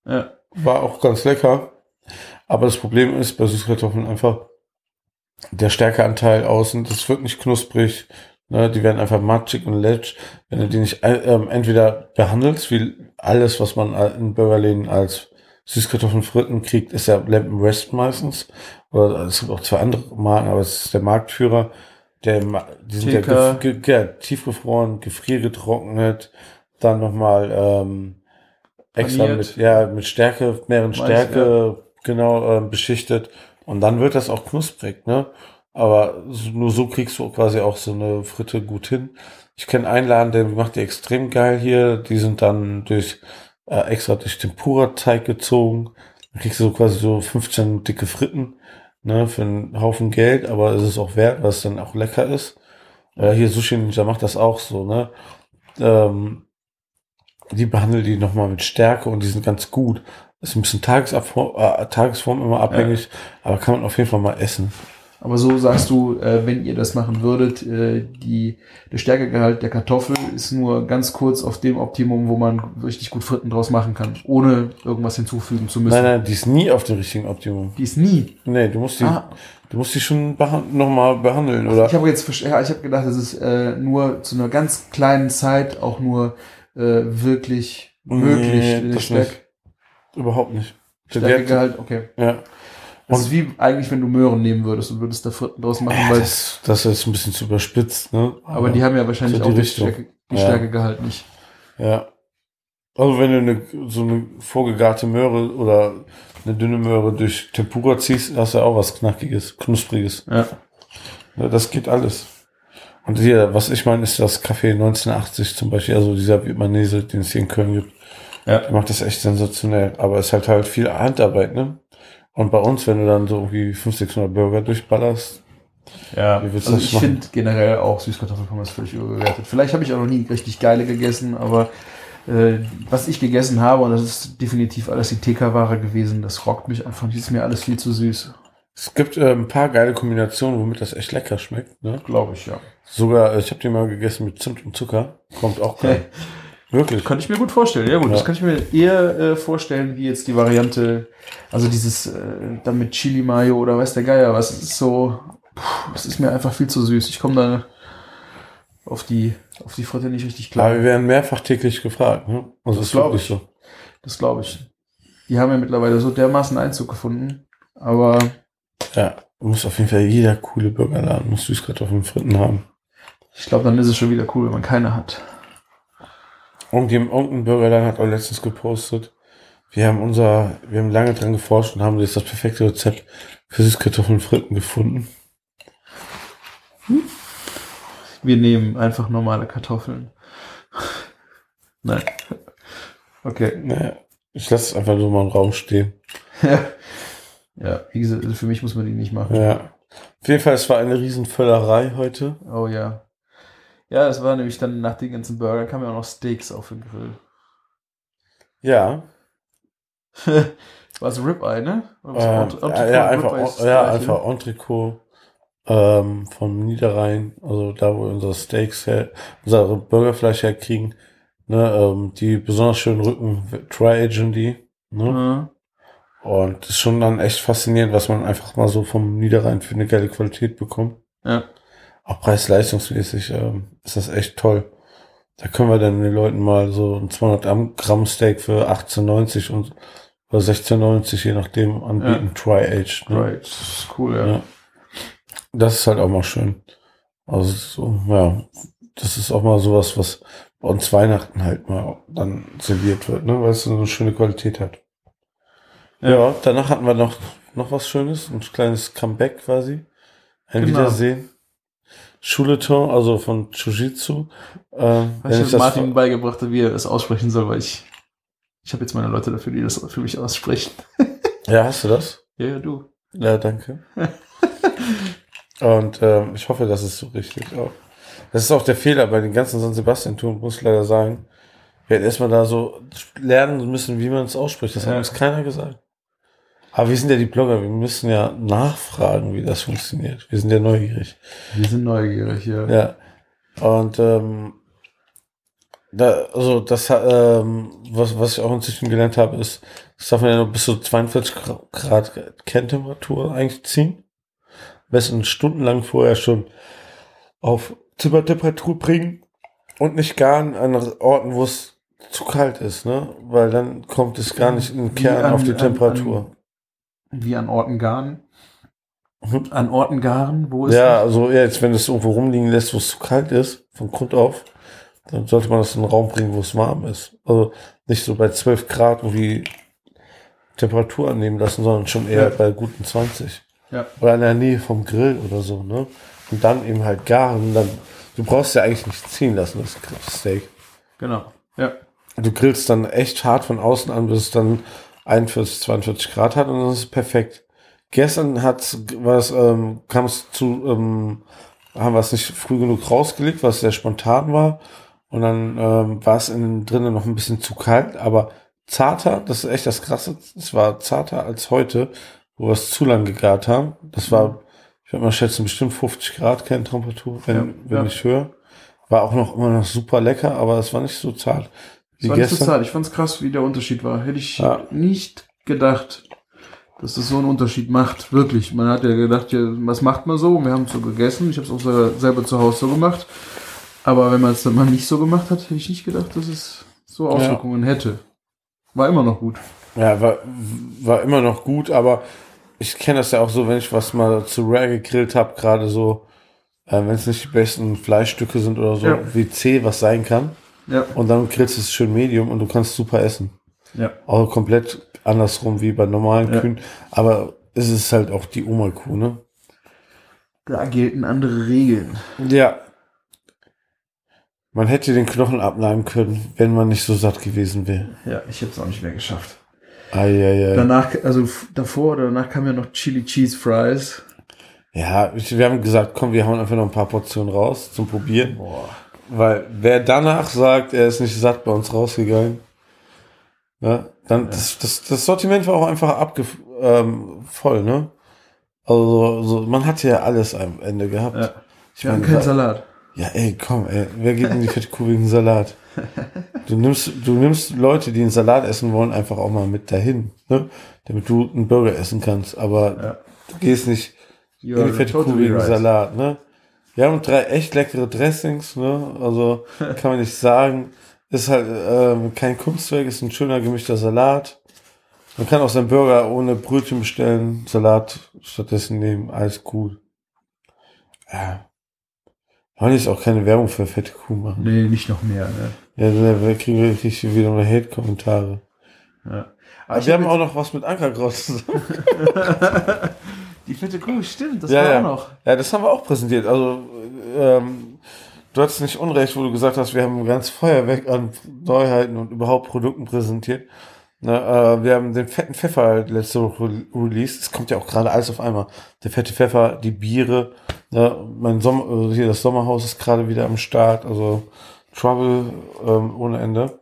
Ja. War auch ganz lecker. Aber das Problem ist bei Süßkartoffeln einfach der Stärkeanteil außen, das wird nicht knusprig. Ne, die werden einfach matschig und letsch. Wenn du die nicht äh, ähm, entweder behandelst, wie alles, was man in Burgerläden als Süßkartoffeln fritten kriegt, ist ja Lampen West meistens. Oder es gibt auch zwei andere Marken, aber es ist der Marktführer. Der, die sind ja, gef ge ge tiefgefroren, gefriergetrocknet, dann nochmal ähm, extra Paniert. mit, ja, mit Stärke, mehreren Stärke, genau, ähm, beschichtet. Und dann wird das auch knusprig, ne? Aber nur so kriegst du quasi auch so eine Fritte gut hin. Ich kenne einen Laden, der macht die extrem geil hier. Die sind dann durch äh, extra durch Tempura-Teig gezogen. Dann kriegst du so quasi so 15 dicke Fritten, ne, für einen Haufen Geld, aber es ist auch wert, weil es dann auch lecker ist. Äh, hier Sushi Ninja macht das auch so, ne? Ähm, die behandeln die nochmal mit Stärke und die sind ganz gut. Ist ein bisschen äh, Tagesform immer abhängig, aber kann man auf jeden Fall mal essen. Aber so sagst du, äh, wenn ihr das machen würdet, äh, die, der Stärkegehalt der Kartoffel ist nur ganz kurz auf dem Optimum, wo man richtig gut Fritten draus machen kann, ohne irgendwas hinzufügen zu müssen. Nein, nein, die ist nie auf dem richtigen Optimum. Die ist nie. Nee, du musst die, Ah. du musst die schon nochmal behandeln, oder? Ich habe jetzt, ja, ich habe gedacht, das ist äh, nur zu einer ganz kleinen Zeit auch nur äh, wirklich möglich. Nee, das Stärk nicht. Überhaupt nicht. Stärkegehalt, okay. Ja. Das ist wie eigentlich, wenn du Möhren nehmen würdest und würdest da Fritten draus machen, Ja, weil, das, das ist ein bisschen zu überspitzt, ne? aber die haben ja wahrscheinlich so die auch die. Stärke, die Ja. Stärkegehalt nicht. Ja. Also wenn du eine, so eine vorgegarte Möhre oder eine dünne Möhre durch Tempura ziehst, hast du auch was Knackiges, Knuspriges. Ja. Ja, das geht alles. Und hier, was ich meine, ist das Café 1980 zum Beispiel, also dieser Vietnamese, den es hier in Köln gibt. Ja. Der macht das echt sensationell. Aber es ist halt halt viel Handarbeit, ne? Und bei uns, wenn du dann so irgendwie 500, 600 Burger durchballerst, Ja, also ich finde generell auch Süßkartoffelpommes völlig überbewertet. Vielleicht habe ich auch noch nie richtig geile gegessen, aber äh, was ich gegessen habe, und das ist definitiv alles die TK-Ware gewesen, das rockt mich einfach. Das ist mir alles viel zu süß. es gibt äh, ein paar geile Kombinationen, womit das echt lecker schmeckt, ne? Glaube ich, ja. Sogar, ich habe die mal gegessen mit Zimt und Zucker. Kommt auch geil. Wirklich. Könnte ich mir gut vorstellen. Ja gut, Ja. das kann ich mir eher äh, vorstellen, wie jetzt die Variante, also dieses äh, dann mit Chili Mayo oder weiß der Geier, was ist so, puh, das ist mir einfach viel zu süß. Ich komme da auf die auf die Fritte nicht richtig klar. Aber wir werden mehrfach täglich gefragt, ne? Also Das ist glaub wirklich ich. so. Das glaube ich. Die haben ja mittlerweile so dermaßen Einzug gefunden. Aber Ja, muss auf jeden Fall jeder coole Burgerladen muss Süßkartoffeln Fritten haben. ich glaube, dann ist es schon wieder cool, wenn man keine hat. Irgendjemand, irgendein Bürgerland hat auch letztens gepostet. Wir haben unser, wir haben lange dran geforscht und haben jetzt das perfekte Rezept für Süßkartoffeln Fritten gefunden. Wir nehmen einfach normale Kartoffeln. Nein. Okay. Naja, ich lasse es einfach so mal im Raum stehen. ja, wie gesagt, für mich muss man die nicht machen. Ja. Auf jeden Fall, es war eine Riesenvöllerei heute. Oh ja. Ja, es war nämlich dann nach den ganzen Burgern kamen ja auch noch Steaks auf den Grill. Ja. war es Ribeye, ne? Was? Ähm, ja, einfach, Ribeye das ja, einfach Entrecot ähm, vom Niederrhein, also da, wo wir unsere Steaks her, unser Burgerfleisch herkriegen. Ne, ähm, die besonders schönen Rücken tri-agen die. Ne? Mhm. Und das ist schon dann echt faszinierend, was man einfach mal so vom Niederrhein für eine geile Qualität bekommt. Ja. Auch preis-leistungsmäßig ähm, ist das echt toll. Da können wir dann den Leuten mal so ein 200 Gramm Steak für 18,90 und oder 16,90 je nachdem anbieten. Tri-Aged. Ne? Right. Das ist cool, ja. Ja. Das ist halt auch mal schön. Also so, ja, das ist auch mal sowas, was bei uns Weihnachten halt mal dann serviert wird, ne, weil es so eine schöne Qualität hat. Ja, danach hatten wir noch, noch was Schönes, ein kleines Comeback quasi. Ein Genau. Wiedersehen. Schuleton, also von wenn du ich das Martin beigebracht, wie er es aussprechen soll, weil ich, ich habe jetzt meine Leute dafür, die das für mich aussprechen. ja, hast du das? Ja, ja, du. Ja, danke. Und ähm, ich hoffe, das ist so richtig auch. Das ist auch der Fehler bei den ganzen San Sebastian-Touren, muss ich leider sagen. Wir hätten erstmal da so lernen müssen, wie man es ausspricht. Das hat Ja. uns keiner gesagt. Aber wir sind ja die Blogger, wir müssen ja nachfragen, wie das funktioniert. Wir sind ja neugierig. Wir sind neugierig, ja. Ja. Und ähm, da, also das ähm, was, was ich auch inzwischen gelernt habe, ist, das darf man ja nur bis zu 42 Grad Kerntemperatur eigentlich ziehen. Am besten stundenlang vorher schon auf Zimmertemperatur bringen und nicht gar an Orten, wo es zu kalt ist, ne? Weil dann kommt es gar nicht in den Kern an- auf die an- Temperatur. Wie an Orten garen. Mhm. An Orten garen, wo ist Ja, also ja, jetzt wenn es irgendwo rumliegen lässt, wo es zu kalt ist, von Grund auf, dann sollte man das in einen Raum bringen, wo es warm ist. Also nicht so bei 12 Grad irgendwie Temperatur annehmen lassen, sondern schon eher Ja. bei guten 20. Ja. Oder in der Nähe vom Grill oder so, ne? Und dann eben halt garen. Dann, du brauchst ja eigentlich nicht ziehen lassen, das Steak. Genau. Ja. Du grillst dann echt hart von außen an, bis es dann 41, 42 Grad hat und dann ist perfekt. Gestern hat's, war es, ähm, kam es zu, ähm, haben wir es nicht früh genug rausgelegt, was sehr spontan war. Und dann ähm, war es innen drinnen noch ein bisschen zu kalt, aber zarter, das ist echt das Krasse, es war zarter als heute, wo wir es zu lang gegart haben. Das war, ich würde mal schätzen, bestimmt 50 Grad Kerntemperatur, wenn, Ja, wenn ja. nicht höher. War auch noch immer noch super lecker, aber es war nicht so zart. Das war nicht zart. Ich fand's krass, wie der Unterschied war. Hätte ich Ja. nicht gedacht, dass das so einen Unterschied macht. Wirklich. Man hat ja gedacht, ja, was macht man so? Wir haben es so gegessen. Ich habe es auch selber, zu Hause so gemacht. Aber wenn man es dann mal nicht so gemacht hat, hätte ich nicht gedacht, dass es so Auswirkungen hätte. War immer noch gut. Ja, war, war immer noch gut, aber ich kenne das ja auch so, wenn ich was mal zu Rare gegrillt habe, gerade so, äh, wenn es nicht die besten Fleischstücke sind oder so, Ja. wie C was sein kann. Ja. Und dann grillst du es schön Medium und du kannst super essen. Ja. Auch komplett andersrum wie bei normalen Ja. Kühen. Aber es ist halt auch die Oma-Kuh, ne? Da gelten andere Regeln. Ja. Man hätte den Knochen abnehmen können, wenn man nicht so satt gewesen wäre. Ja, ich habe es auch nicht mehr geschafft. Eieiei. Danach, also davor oder danach kam ja noch Chili Cheese Fries. Ja, wir haben gesagt, komm, wir hauen einfach noch ein paar Portionen raus zum Probieren. Boah. Weil wer danach sagt, er ist nicht satt bei uns rausgegangen, ne, dann das, das, das Sortiment war auch einfach abge ähm, voll, ne? Also so, man hat ja alles am Ende gehabt. Ja. Ich Wir haben keinen Salat. ja, ey, komm, ey, wer geht in die fette Kuh wegen Salat? Du nimmst, du nimmst Leute, die einen Salat essen wollen, einfach auch mal mit dahin, ne? Damit du einen Burger essen kannst. Aber Ja. du gehst nicht You in die fette Kuh totally wegen right. Salat, ne? Wir haben drei echt leckere Dressings, ne? Also kann man nicht sagen. Ist halt ähm, kein Kunstwerk, ist ein schöner gemischter Salat. Man kann auch seinen Burger ohne Brötchen bestellen, Salat stattdessen nehmen, alles cool. Ja. wollen jetzt auch keine Werbung für fette Kuh machen. Nee, nicht noch mehr, ne? Ja, dann kriegen wir richtig wieder mal Hate-Kommentare. Ja. Aber wir haben auch noch was mit Ankerkraut zusammen. Die fette Kuh, stimmt, das Ja, war ja. auch noch. Ja, das haben wir auch präsentiert. Also, ähm, du hattest nicht unrecht, wo du gesagt hast, wir haben ein ganz Feuerwerk an Neuheiten und überhaupt Produkten präsentiert. Ne, äh, wir haben den fetten Pfeffer letzte Woche re- released. Es kommt ja auch gerade alles auf einmal. Der fette Pfeffer, die Biere. Ne, mein Sommer, also hier das Sommerhaus ist gerade wieder am Start. Also Trouble ähm, ohne Ende.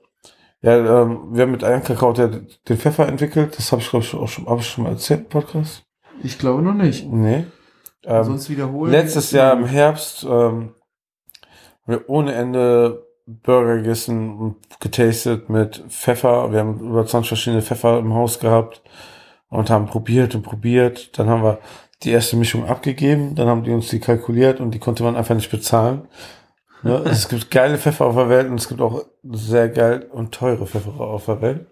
Ja, ähm, wir haben mit Ankerkraut ja den Pfeffer entwickelt. Das habe ich glaube ich auch schon, habe ich schon mal erzählt im Podcast. Ich glaube noch nicht. Nee. Ähm, Sonst wiederholen. Letztes Jahr im Herbst ähm, haben wir ohne Ende Burger gegessen und getastet mit Pfeffer. Wir haben über 20 verschiedene Pfeffer im Haus gehabt und haben probiert und probiert. Dann haben wir die erste Mischung abgegeben. Dann haben die uns die kalkuliert und die konnte man einfach nicht bezahlen. Ne? es gibt geile Pfeffer auf der Welt und es gibt auch sehr geil und teure Pfeffer auf der Welt.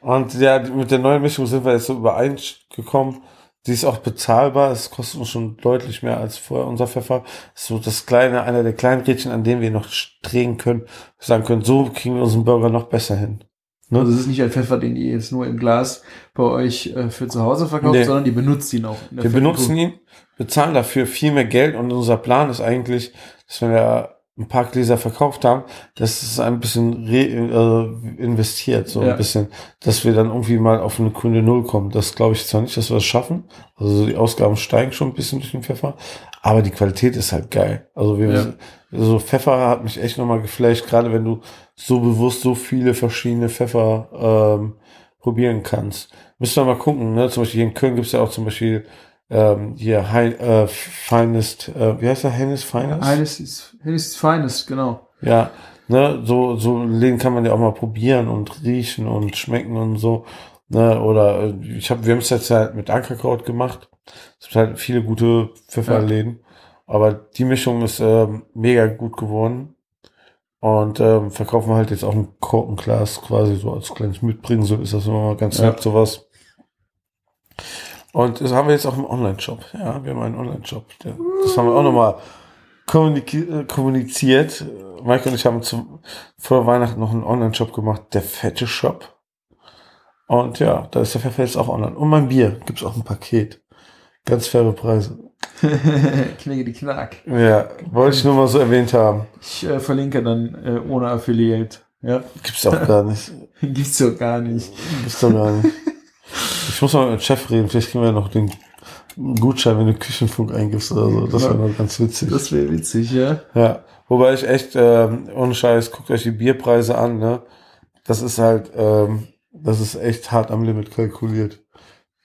Und ja, mit der neuen Mischung sind wir jetzt so übereingekommen. Die ist auch bezahlbar. Es kostet uns schon deutlich mehr als vorher unser Pfeffer. Ist so das kleine, einer der kleinen Rädchen, an denen wir noch drehen können. Sagen können, so kriegen wir unseren Burger noch besser hin. Ne? Also es ist nicht ein Pfeffer, den ihr jetzt nur im Glas bei euch äh, für zu Hause verkauft, Nee. sondern ihr benutzt ihn auch. Wir benutzen ihn, bezahlen dafür viel mehr Geld und unser Plan ist eigentlich, dass wenn wir ein paar Gläser verkauft haben, dass es ein bisschen re, äh, investiert, so Ja. ein bisschen, dass wir dann irgendwie mal auf eine Kunde Null kommen. Das glaube ich zwar nicht, dass wir das schaffen. Also die Ausgaben steigen schon ein bisschen durch den Pfeffer, aber die Qualität ist halt geil. Also wir, Ja. so Pfeffer hat mich echt nochmal geflasht, gerade wenn du so bewusst so viele verschiedene Pfeffer ähm, probieren kannst. Müssen wir mal gucken, ne? Zum Beispiel hier in Köln gibt's ja auch zum Beispiel ähm, hier High, äh, Finest, äh, wie heißt der? Hennes Finest? Hennes ist, Hennes ist Finest, genau. Ja, ne, so, so Läden kann man ja auch mal probieren und riechen und schmecken und so. Ne, oder äh, ich habe, wir haben es jetzt halt mit Ankerkraut gemacht. Es gibt halt viele gute Pfefferläden. Aber die Mischung ist ähm, mega gut geworden. Und ähm, verkaufen wir halt jetzt auch ein Korkenglas quasi so als kleines Mitbringsel. Ist das immer ganz Ja. nett, sowas. Und das haben wir jetzt auch im Online-Shop. Ja, wir haben einen Online-Shop. Das haben wir auch nochmal äh, kommuniziert. Mike und ich haben zum, vor Weihnachten noch einen Online-Shop gemacht, der fette Shop. Und ja, da ist der Pfeffer jetzt auch online. Und mein Bier gibt's auch ein Paket. Ganz faire Preise. Knigge die Knack. Ja, wollte ich nur mal so erwähnt haben. Ich äh, verlinke dann äh, ohne Affiliate. Ja, Gibt's auch gar nicht. gibt's doch gar nicht. Gibt's doch gar nicht. Ich muss mal mit dem Chef reden. Vielleicht kriegen wir noch den Gutschein, wenn du Küchenfunk eingibst oder so. Das wäre noch ganz witzig. Das wäre witzig, ja. Ja, wobei ich echt, ähm, ohne Scheiß, guckt euch die Bierpreise an, ne? Das ist halt, ähm, das ist echt hart am Limit kalkuliert.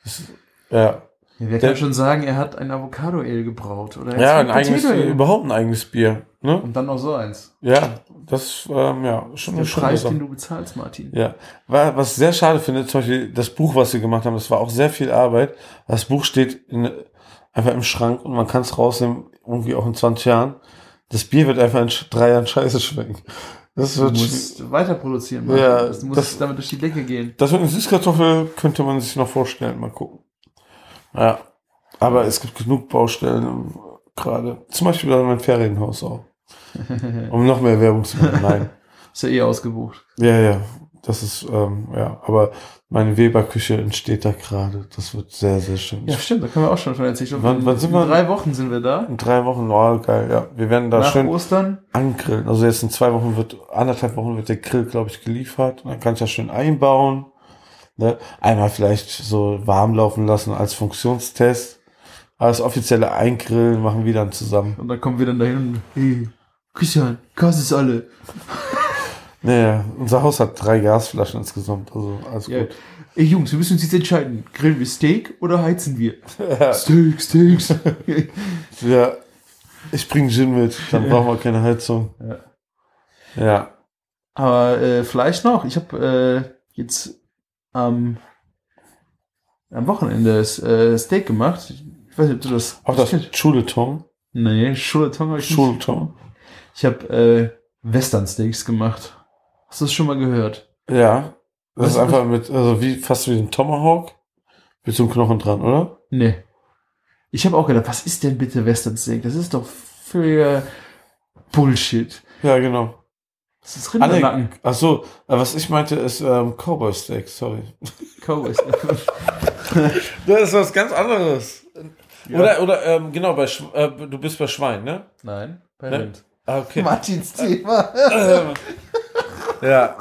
Das, ja. Ja, Wer Der- kann schon sagen, er hat ein Avocado-Ale gebraut? Oder er Ja, ein eigenes, überhaupt ein eigenes Bier, ne? Und dann noch so eins. Ja, das, ähm, ja, schon Der schon Preis, den du bezahlst, Martin. Ja, Wa- was ich sehr schade finde, zum Beispiel das Buch, was wir gemacht haben, das war auch sehr viel Arbeit. Das Buch steht in, einfach im Schrank und man kann es rausnehmen, irgendwie auch in 20 Jahren. Das Bier wird einfach in drei Jahren scheiße schmecken. Das Du wird, schwi- musst weiter produzieren, Martin. Ja, das muss das- damit durch die Decke gehen. das mit einer Süßkartoffel könnte man sich noch vorstellen, mal gucken. Ja, aber es gibt genug Baustellen ähm, gerade. Zum Beispiel bei meinem Ferienhaus auch. Um noch mehr Werbung zu machen. Nein. Ist ja eh ausgebucht. Ja, ja. Das ist, ähm, ja, aber meine Weberküche entsteht da gerade. Das wird sehr, sehr schön. Ja, stimmt, da können wir auch schon von erzählen. Wann- in- wann sind in wir? drei Wochen sind wir da. In drei Wochen, oh, geil, ja. Wir werden da Nach schön Ostern. angrillen. Also jetzt in zwei Wochen wird, anderthalb Wochen wird der Grill, glaube ich, geliefert. Und dann kann ich das schön einbauen. Ne? Einmal vielleicht so warm laufen lassen als Funktionstest. Aber das offizielle Eingrillen machen wir dann zusammen. Und dann kommen wir dann dahin hey, Christian, Gas ist alle. Naja, unser Haus hat drei Gasflaschen insgesamt. Also alles Ja. gut. Ey Jungs, wir müssen uns jetzt entscheiden. Grillen wir Steak oder heizen wir? Ja. Steak, Steaks. Ja, ich bring Gin mit, dann brauchen wir keine Heizung. Ja. Ja. Aber äh, Fleisch noch. Ich habe äh, jetzt am am Wochenende äh, Steak gemacht. Ich weiß nicht, ob du das. Auch das Chuleton. Nee, Chuleton habe ich nicht. Ich habe äh, Western Steaks gemacht. Hast du das schon mal gehört? Ja. Das Was ist einfach mit, also wie, fast wie ein Tomahawk. Mit so einem Knochen dran, oder? Nee. Ich habe auch gedacht, was ist denn bitte Western Steak? Das ist doch für Bullshit. Ja, genau. Das ist. Rindernacken. Ach so, äh, was ich meinte ist ähm, Cowboy Steak, sorry. Cowboys. Das ist was ganz anderes. Ja. Oder, oder ähm, genau, bei Sch äh, du bist bei Schwein, ne? Nein, bei Ne? Rind. Okay. Martins Thema. Ähm, ja.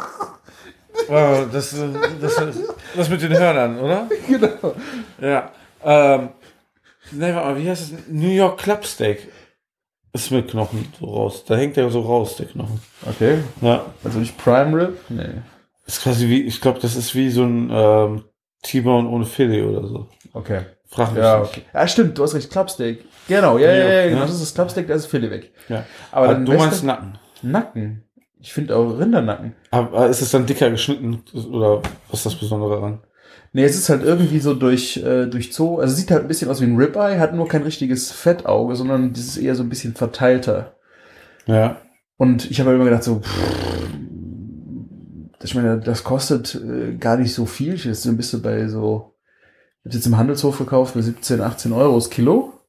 Wow, das, äh, das, das mit den Hörnern, oder? genau. Ja. Ähm, nee, warte mal, wie heißt es? New York Club Steak. Ist mit Knochen so raus. Da hängt der so raus, der Knochen. Okay. Ja. Also nicht Prime Rib? Nee. Ist quasi wie, ich glaube, das ist wie so ein ähm, T-Bone ohne Filet oder so. Okay. Frag mich Ja, nicht. okay. Ja, stimmt, du hast recht, Clubsteak. Genau, ja, ja, Ja, genau. ja. Das ist das Clubsteak, da ist Filet weg. Ja. Aber Aber dann du meinst Nacken. Nacken. Ich finde auch Rindernacken. Aber ist es dann dicker geschnitten oder was ist das Besondere daran? Nee, es ist halt irgendwie so durch, äh, durch Zoo. Also sieht halt ein bisschen aus wie ein Ribeye, hat nur kein richtiges Fettauge, sondern das ist eher so ein bisschen verteilter. Ja. Und ich habe halt immer gedacht, so, pff, ich meine, das kostet äh, gar nicht so viel. Ich jetzt bist du bei so, ich jetzt im Handelshof gekauft für 17, 18 Euro das Kilo.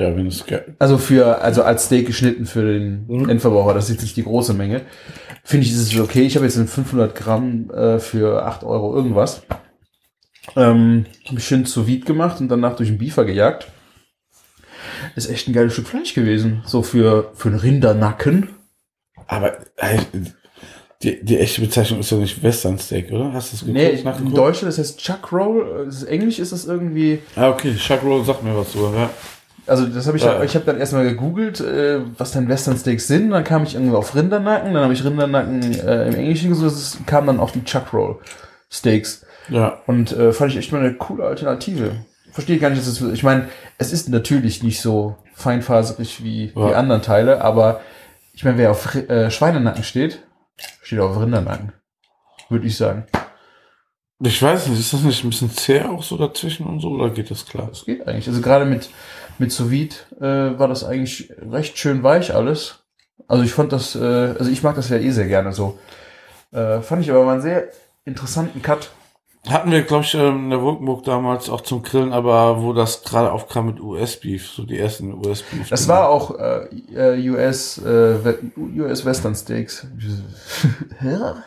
Ja, wenn es Also für, also als Steak geschnitten für den Mhm. Endverbraucher, das ist jetzt nicht die große Menge. Finde ich, ist es okay. Ich habe jetzt einen 500 Gramm äh, für 8 Euro irgendwas. Ähm, hab ich schön sous vide gemacht und danach durch den Biefer gejagt. Ist echt ein geiles Stück Fleisch gewesen. So für, für einen Rindernacken. Aber äh, die, die echte Bezeichnung ist doch nicht Western Steak, oder? Hast du es Nee, geguckt? in Deutschland, das heißt Chuck Roll. Das ist, Englisch ist das irgendwie. Ah, okay. Chuck Roll sagt mir was so. Ja. Also das habe ich, Ja. ich habe dann erstmal gegoogelt, äh, was denn Western Steaks sind. Dann kam ich irgendwie auf Rindernacken. Dann habe ich Rindernacken äh, im Englischen gesucht. Das kam dann auf die Chuck Roll Steaks. ja. Und äh, fand ich echt mal eine coole Alternative. Verstehe gar nicht, dass es. Ich meine, es ist natürlich nicht so feinfaserig wie Ja. die anderen Teile, aber ich meine, wer auf äh, Schweinenacken steht, steht auf Rindernacken. Würde ich sagen. Ich weiß nicht, ist das nicht ein bisschen zäh auch so dazwischen und so, oder geht das klar? Das geht eigentlich. Also gerade mit, mit Sous äh, war das eigentlich recht schön weich alles. Also ich fand das, äh, also ich mag das ja eh sehr gerne so. Äh, fand ich aber mal einen sehr interessanten Cut. Hatten wir, glaube ich, ähm, in der Wolkenburg damals auch zum Grillen, aber wo das gerade aufkam mit US-Beef, so die ersten US-Beef. Das war auch äh, äh, US, äh, US Western Steaks. Ja.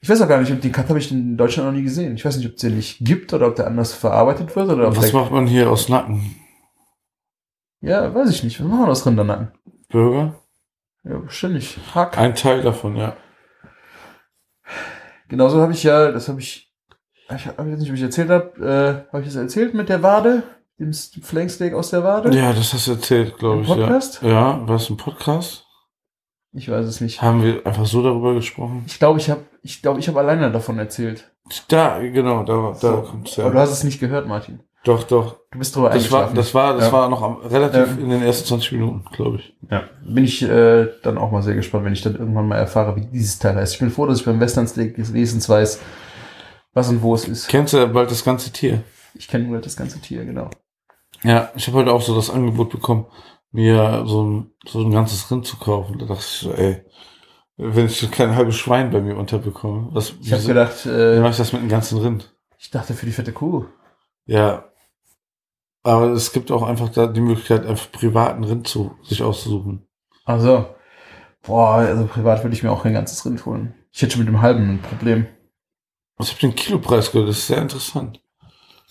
Ich weiß auch gar nicht, ob den Cut habe ich in Deutschland noch nie gesehen. Ich weiß nicht, ob es den nicht gibt oder ob der anders verarbeitet wird oder ob Was macht man hier aus Nacken? Ja, weiß ich nicht. Was machen wir aus Rindernacken? Burger? Ja, wahrscheinlich. Hack. Ein Teil davon, ja. Genauso habe ich ja, das habe ich, ich habe jetzt nicht, ob ich erzählt habe, äh, habe ich das erzählt mit der Wade, dem Flanksteak aus der Wade? Ja, das hast du erzählt, glaube ich. Podcast? Ja. ja, war es ein Podcast? Ich weiß es nicht. Haben wir einfach so darüber gesprochen? Ich glaube, ich habe, ich glaube, ich habe alleine davon erzählt. Da, genau, da, da So. kommt's Aber du ja. hast es nicht gehört, Martin. Doch, doch. Du bist drüber Das war, das war, das Ja. war noch am, relativ Ja. in den ersten 20 Minuten, glaube ich. Ja, bin ich äh, dann auch mal sehr gespannt, wenn ich dann irgendwann mal erfahre, wie dieses Teil heißt. Ich bin froh, dass ich beim Western Steak wenigstens weiß, was und wo es ist. Kennst du ja bald das ganze Tier? Ich kenne nur das ganze Tier, genau. Ja, ich habe heute auch so das Angebot bekommen, mir so ein, so ein ganzes Rind zu kaufen. Da dachte ich so, ey, wenn ich so kein halbes Schwein bei mir unterbekomme, was, Ich wieso- gedacht, wie äh, mache ich das mit einem ganzen Rind? ich dachte für die fette Kuh. Ja. Aber es gibt auch einfach da die Möglichkeit, einfach privaten Rind zu, sich auszusuchen. Also, boah, also privat würde ich mir auch kein ganzes Rind holen. Ich hätte schon mit dem halben ein Problem. Ich habe den Kilopreis gehört, das ist sehr interessant.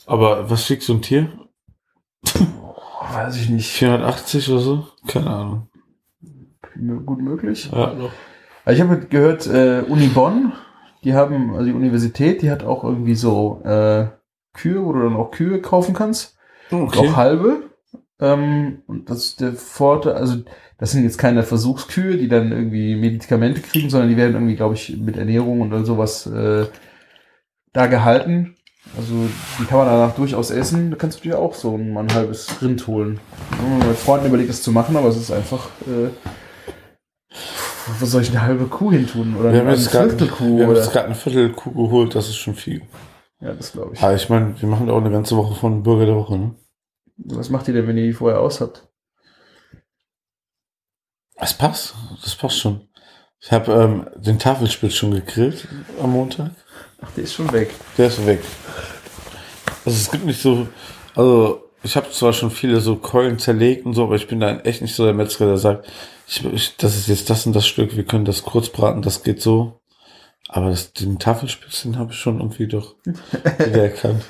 Aber was wiegt so ein Tier? Weiß ich nicht. 480 oder so? Keine Ahnung. M- Gut möglich. Ja, doch. Also ich habe gehört, äh, Uni Bonn, die haben, also die Universität, die hat auch irgendwie so äh, Kühe, wo du dann auch Kühe kaufen kannst. Okay. Auch halbe. Ähm, und das ist der Vorteil, also das sind jetzt keine Versuchskühe, die dann irgendwie Medikamente kriegen, sondern die werden irgendwie, glaube ich, mit Ernährung und all sowas äh, da gehalten. Also die kann man danach durchaus essen. Da kannst du dir auch so ein, ein halbes Rind holen. Habe mit Freunden überlegt, das zu machen, aber es ist einfach. Äh, wo soll ich eine halbe Kuh hin tun? Oder Wir eine Viertelkuh? wir haben jetzt gerade eine Viertelkuh geholt, das ist schon viel. Ja, das glaube ich. Aber ich meine, wir machen auch eine ganze Woche von Bürger der Woche, ne? Was macht ihr denn, wenn ihr die vorher aus habt? Das passt, das passt schon. Ich habe ähm, den Tafelspitz schon gegrillt am Montag. Ach, der ist schon weg. Der ist weg. Also es gibt nicht so, also ich habe zwar schon viele so Keulen zerlegt und so, aber ich bin da echt nicht so der Metzger, der sagt, ich, ich, das ist jetzt das und das Stück, wir können das kurz braten, das geht so. Aber das, den Tafelspitzen habe ich schon irgendwie doch wieder erkannt.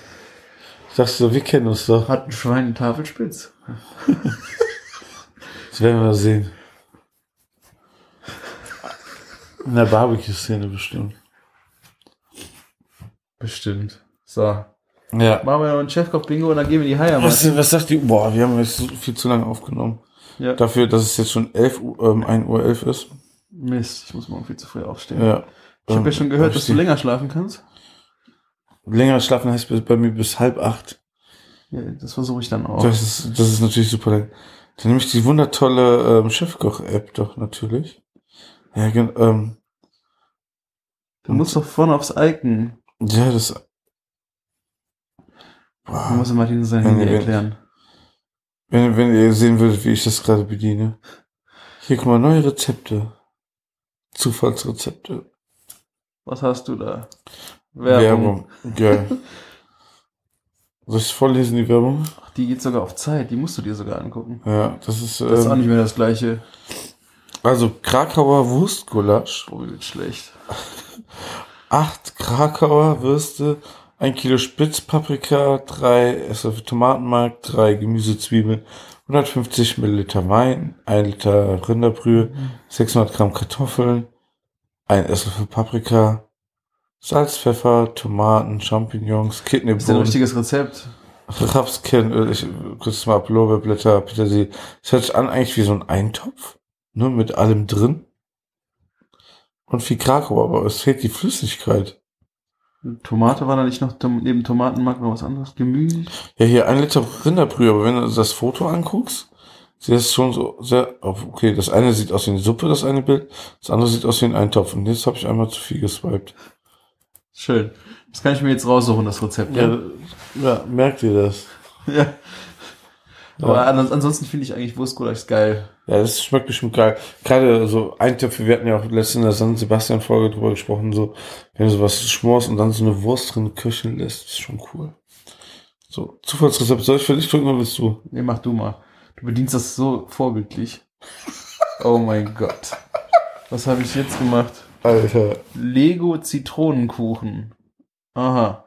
Ich dachte so, wir kennen uns doch. Hat ein Schwein eine Tafelspitz? Das werden wir sehen. In der Barbecue-Szene bestimmt. Bestimmt. So. Ja. Machen wir noch ein Chefkoch-Bingo und dann gehen wir in die Heimat. Was, was sagt die? Boah, wir haben jetzt viel zu lange aufgenommen. Ja. Dafür, dass es jetzt schon 11 Uhr, ähm, 1 Uhr 11 ist. Mist, ich muss morgen viel zu früh aufstehen. Ja. Ich habe ja Ähm, schon gehört, dass du länger schlafen kannst. Länger schlafen heißt bei- mir bis halb acht. Ja, das versuche ich dann auch. Das ist, das ist natürlich super lang. Dann nehme ich die wundertolle ähm, Chefkoch-App doch natürlich. Ja, ähm, Du musst doch vorne aufs Icon. Ja, das. Boah, musst Martin sein Handy wenn- erklären. wenn, wenn ihr sehen würdet, wie ich das gerade bediene. Hier, mal, neue Rezepte. Zufallsrezepte. Was hast du da? Werbung. Geil. Soll ich vorlesen, die Werbung? Ach, Die geht sogar auf Zeit, die musst du dir sogar angucken. Ja, das ist, Das ist auch ähm, nicht mehr das gleiche. also Krakauer Wurstgulasch. Oh, wie schlecht. acht Krakauer Würste, ein Kilo Spitzpaprika, drei Esslöffel Tomatenmark, drei Gemüsezwiebeln, 150 Milliliter Wein, ein Liter Rinderbrühe, 600 Gramm Kartoffeln, ein Esslöffel Paprika, Salz, Pfeffer, Tomaten, Champignons, Ist ja ein Kidneybohnen, richtiges Rezept. Rapskernöl, ich kurz mal ab, Lorbeerblätter, Petersilie. Das hört sich an eigentlich wie so ein Eintopf, ne, mit allem drin. Und viel Krakau, aber es fehlt die Flüssigkeit. Tomate war da nicht noch neben Tomatenmark noch was anderes? Gemüse? Ja, hier ein Liter Rinderbrühe, aber wenn du das Foto anguckst, sieht das schon so sehr, okay, das eine sieht aus wie eine Suppe, das eine Bild, das andere sieht aus wie ein Eintopf. Und jetzt habe ich einmal zu viel geswiped. Schön. Das kann ich mir jetzt raussuchen, das Rezept. Ja, ja merkt ihr das? ja. Aber ans- ansonsten finde ich eigentlich Wurstgulasch geil. Ja, das schmeckt bestimmt geil. Gerade so Eintöpfe, wir hatten ja auch letztens in der San Sebastian Folge drüber gesprochen, so, wenn du sowas schmorst und dann so eine Wurst drin köcheln lässt, ist schon cool. So, Zufallsrezept, soll ich für dich drücken oder willst du? Nee, mach du mal. Du bedienst das so vorbildlich. Oh mein Gott. Was habe ich jetzt gemacht? Alter. Lego Zitronenkuchen. Aha.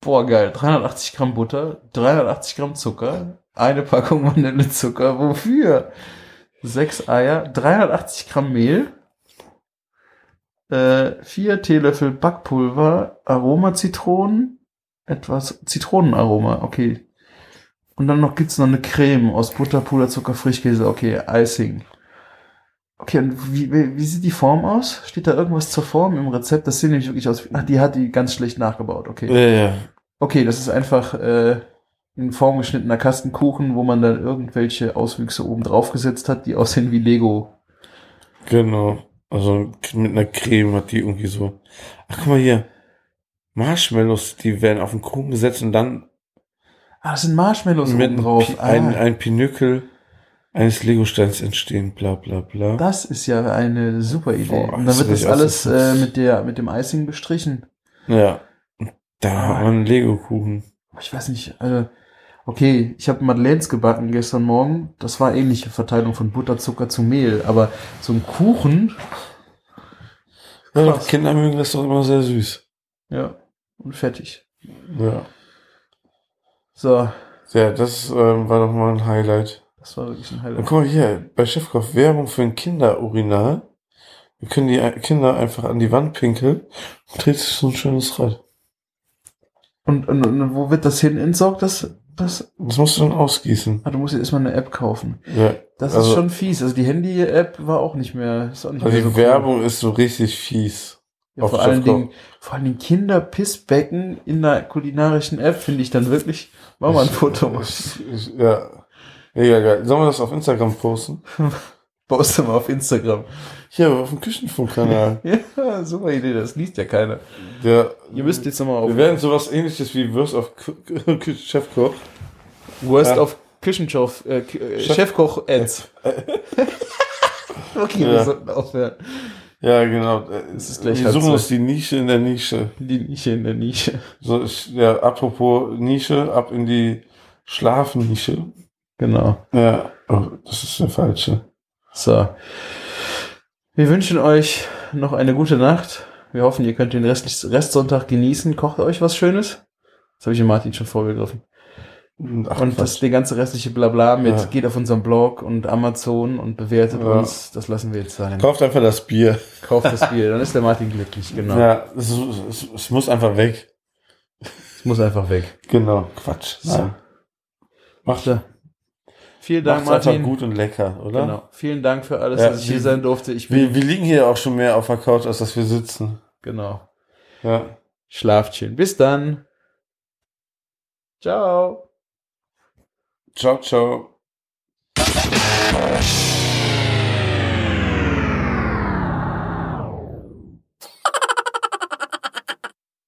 Boah, geil. 380 Gramm Butter, 380 Gramm Zucker, eine Packung Vanillezucker. Wofür? Sechs Eier, 380 Gramm Mehl, äh, vier Teelöffel Backpulver, Aromazitronen, etwas Zitronenaroma, okay. Und dann noch gibt's noch eine Creme aus Butter, Puderzucker, Frischkäse, okay, Icing. Okay, und wie, wie, wie sieht die Form aus? Steht da irgendwas zur Form im Rezept? Das sieht nämlich wirklich aus. Ach, die hat die ganz schlecht nachgebaut, okay. Ja, ja. Okay, das ist einfach äh, in Form geschnittener Kastenkuchen, wo man dann irgendwelche Auswüchse oben drauf gesetzt hat, die aussehen wie Lego. Genau. Also mit einer Creme hat die irgendwie so. Ach, guck mal hier. Marshmallows, die werden auf den Kuchen gesetzt und dann Ah, das sind Marshmallows mit oben drauf. Ah, ein, ein Pinökel eines Legosteins entstehen, bla bla bla. das ist ja eine super Idee. Boah, Und dann wird das alles äh, mit der mit dem Icing bestrichen. Ja. Da Ah. hat man einen Lego-Kuchen. Ich weiß nicht, äh, okay, ich habe Madeleines gebacken gestern Morgen. Das war ähnliche Verteilung von Butter, Zucker zu Mehl. Aber so ein Kuchen, Ja, doch, Kinder mögen das doch immer sehr süß. ja, und fertig. Ja. So, Ja, das ähm, war doch mal ein Highlight. das war wirklich ein Und Highlight. guck mal hier, bei Chefkoch Werbung für ein Kinderurinal. Wir können die Kinder einfach an die Wand pinkeln und dreht sich so ein schönes Rad. Und, und, und wo wird das hin entsorgt? Das, das, Das musst du dann ausgießen. ah, du musst jetzt erstmal eine App kaufen. Ja. Das Also- ist schon fies. Also die Handy-App war auch nicht mehr, auch nicht Also mehr die so cool. Werbung ist so richtig fies. Ja, vor allen. Dingen, vor allen Dingen Kinderpissbecken in der kulinarischen App finde ich dann wirklich, mach mal ein Foto. Ich, ich, ja. Mega geil. Sollen wir das auf Instagram posten? Poste mal auf Instagram. Hier, auf dem Küchenfunkkanal. Ja, super Idee, das liest ja keiner. Der, Ihr müsst jetzt nochmal auf wir werden sowas ähnliches wie Kü- Kü- Chefkoch. Wurst Ja. auf Küchenchef, äh, äh, Chef- Chefkoch-Ads. okay, wir Ja. sollten aufhören. Ja, genau. Es ist gleich wir suchen uns die Nische in der Nische. Die Nische in der Nische. So, ich, ja, apropos Nische, ab in die Schlafnische. Genau. Ja, oh, das ist der falsche. So. Wir wünschen euch noch eine gute Nacht. Wir hoffen, ihr könnt den Rest, Restsonntag genießen. Kocht euch was Schönes. Das habe ich dem Martin schon vorgegriffen. Ach, Und das, der ganze restliche Blabla mit Ja. geht auf unseren Blog und Amazon und bewertet Ja. uns, das lassen wir jetzt sein. Kauft einfach das Bier. Kauft das Bier, dann ist der Martin glücklich, genau. Ja, es, es, es muss einfach weg. Es muss einfach weg. Genau, Quatsch. So. Macht, So. Vielen Dank, macht's einfach Martin. gut und lecker, oder? Genau. Vielen Dank für alles, Ja, dass ich hier wir- sein durfte. Ich bin, Wir, wir liegen hier auch schon mehr auf der Couch, als dass wir sitzen. genau. Ja. Schlaft schön. Bis dann. Ciao. Ciao, ciao.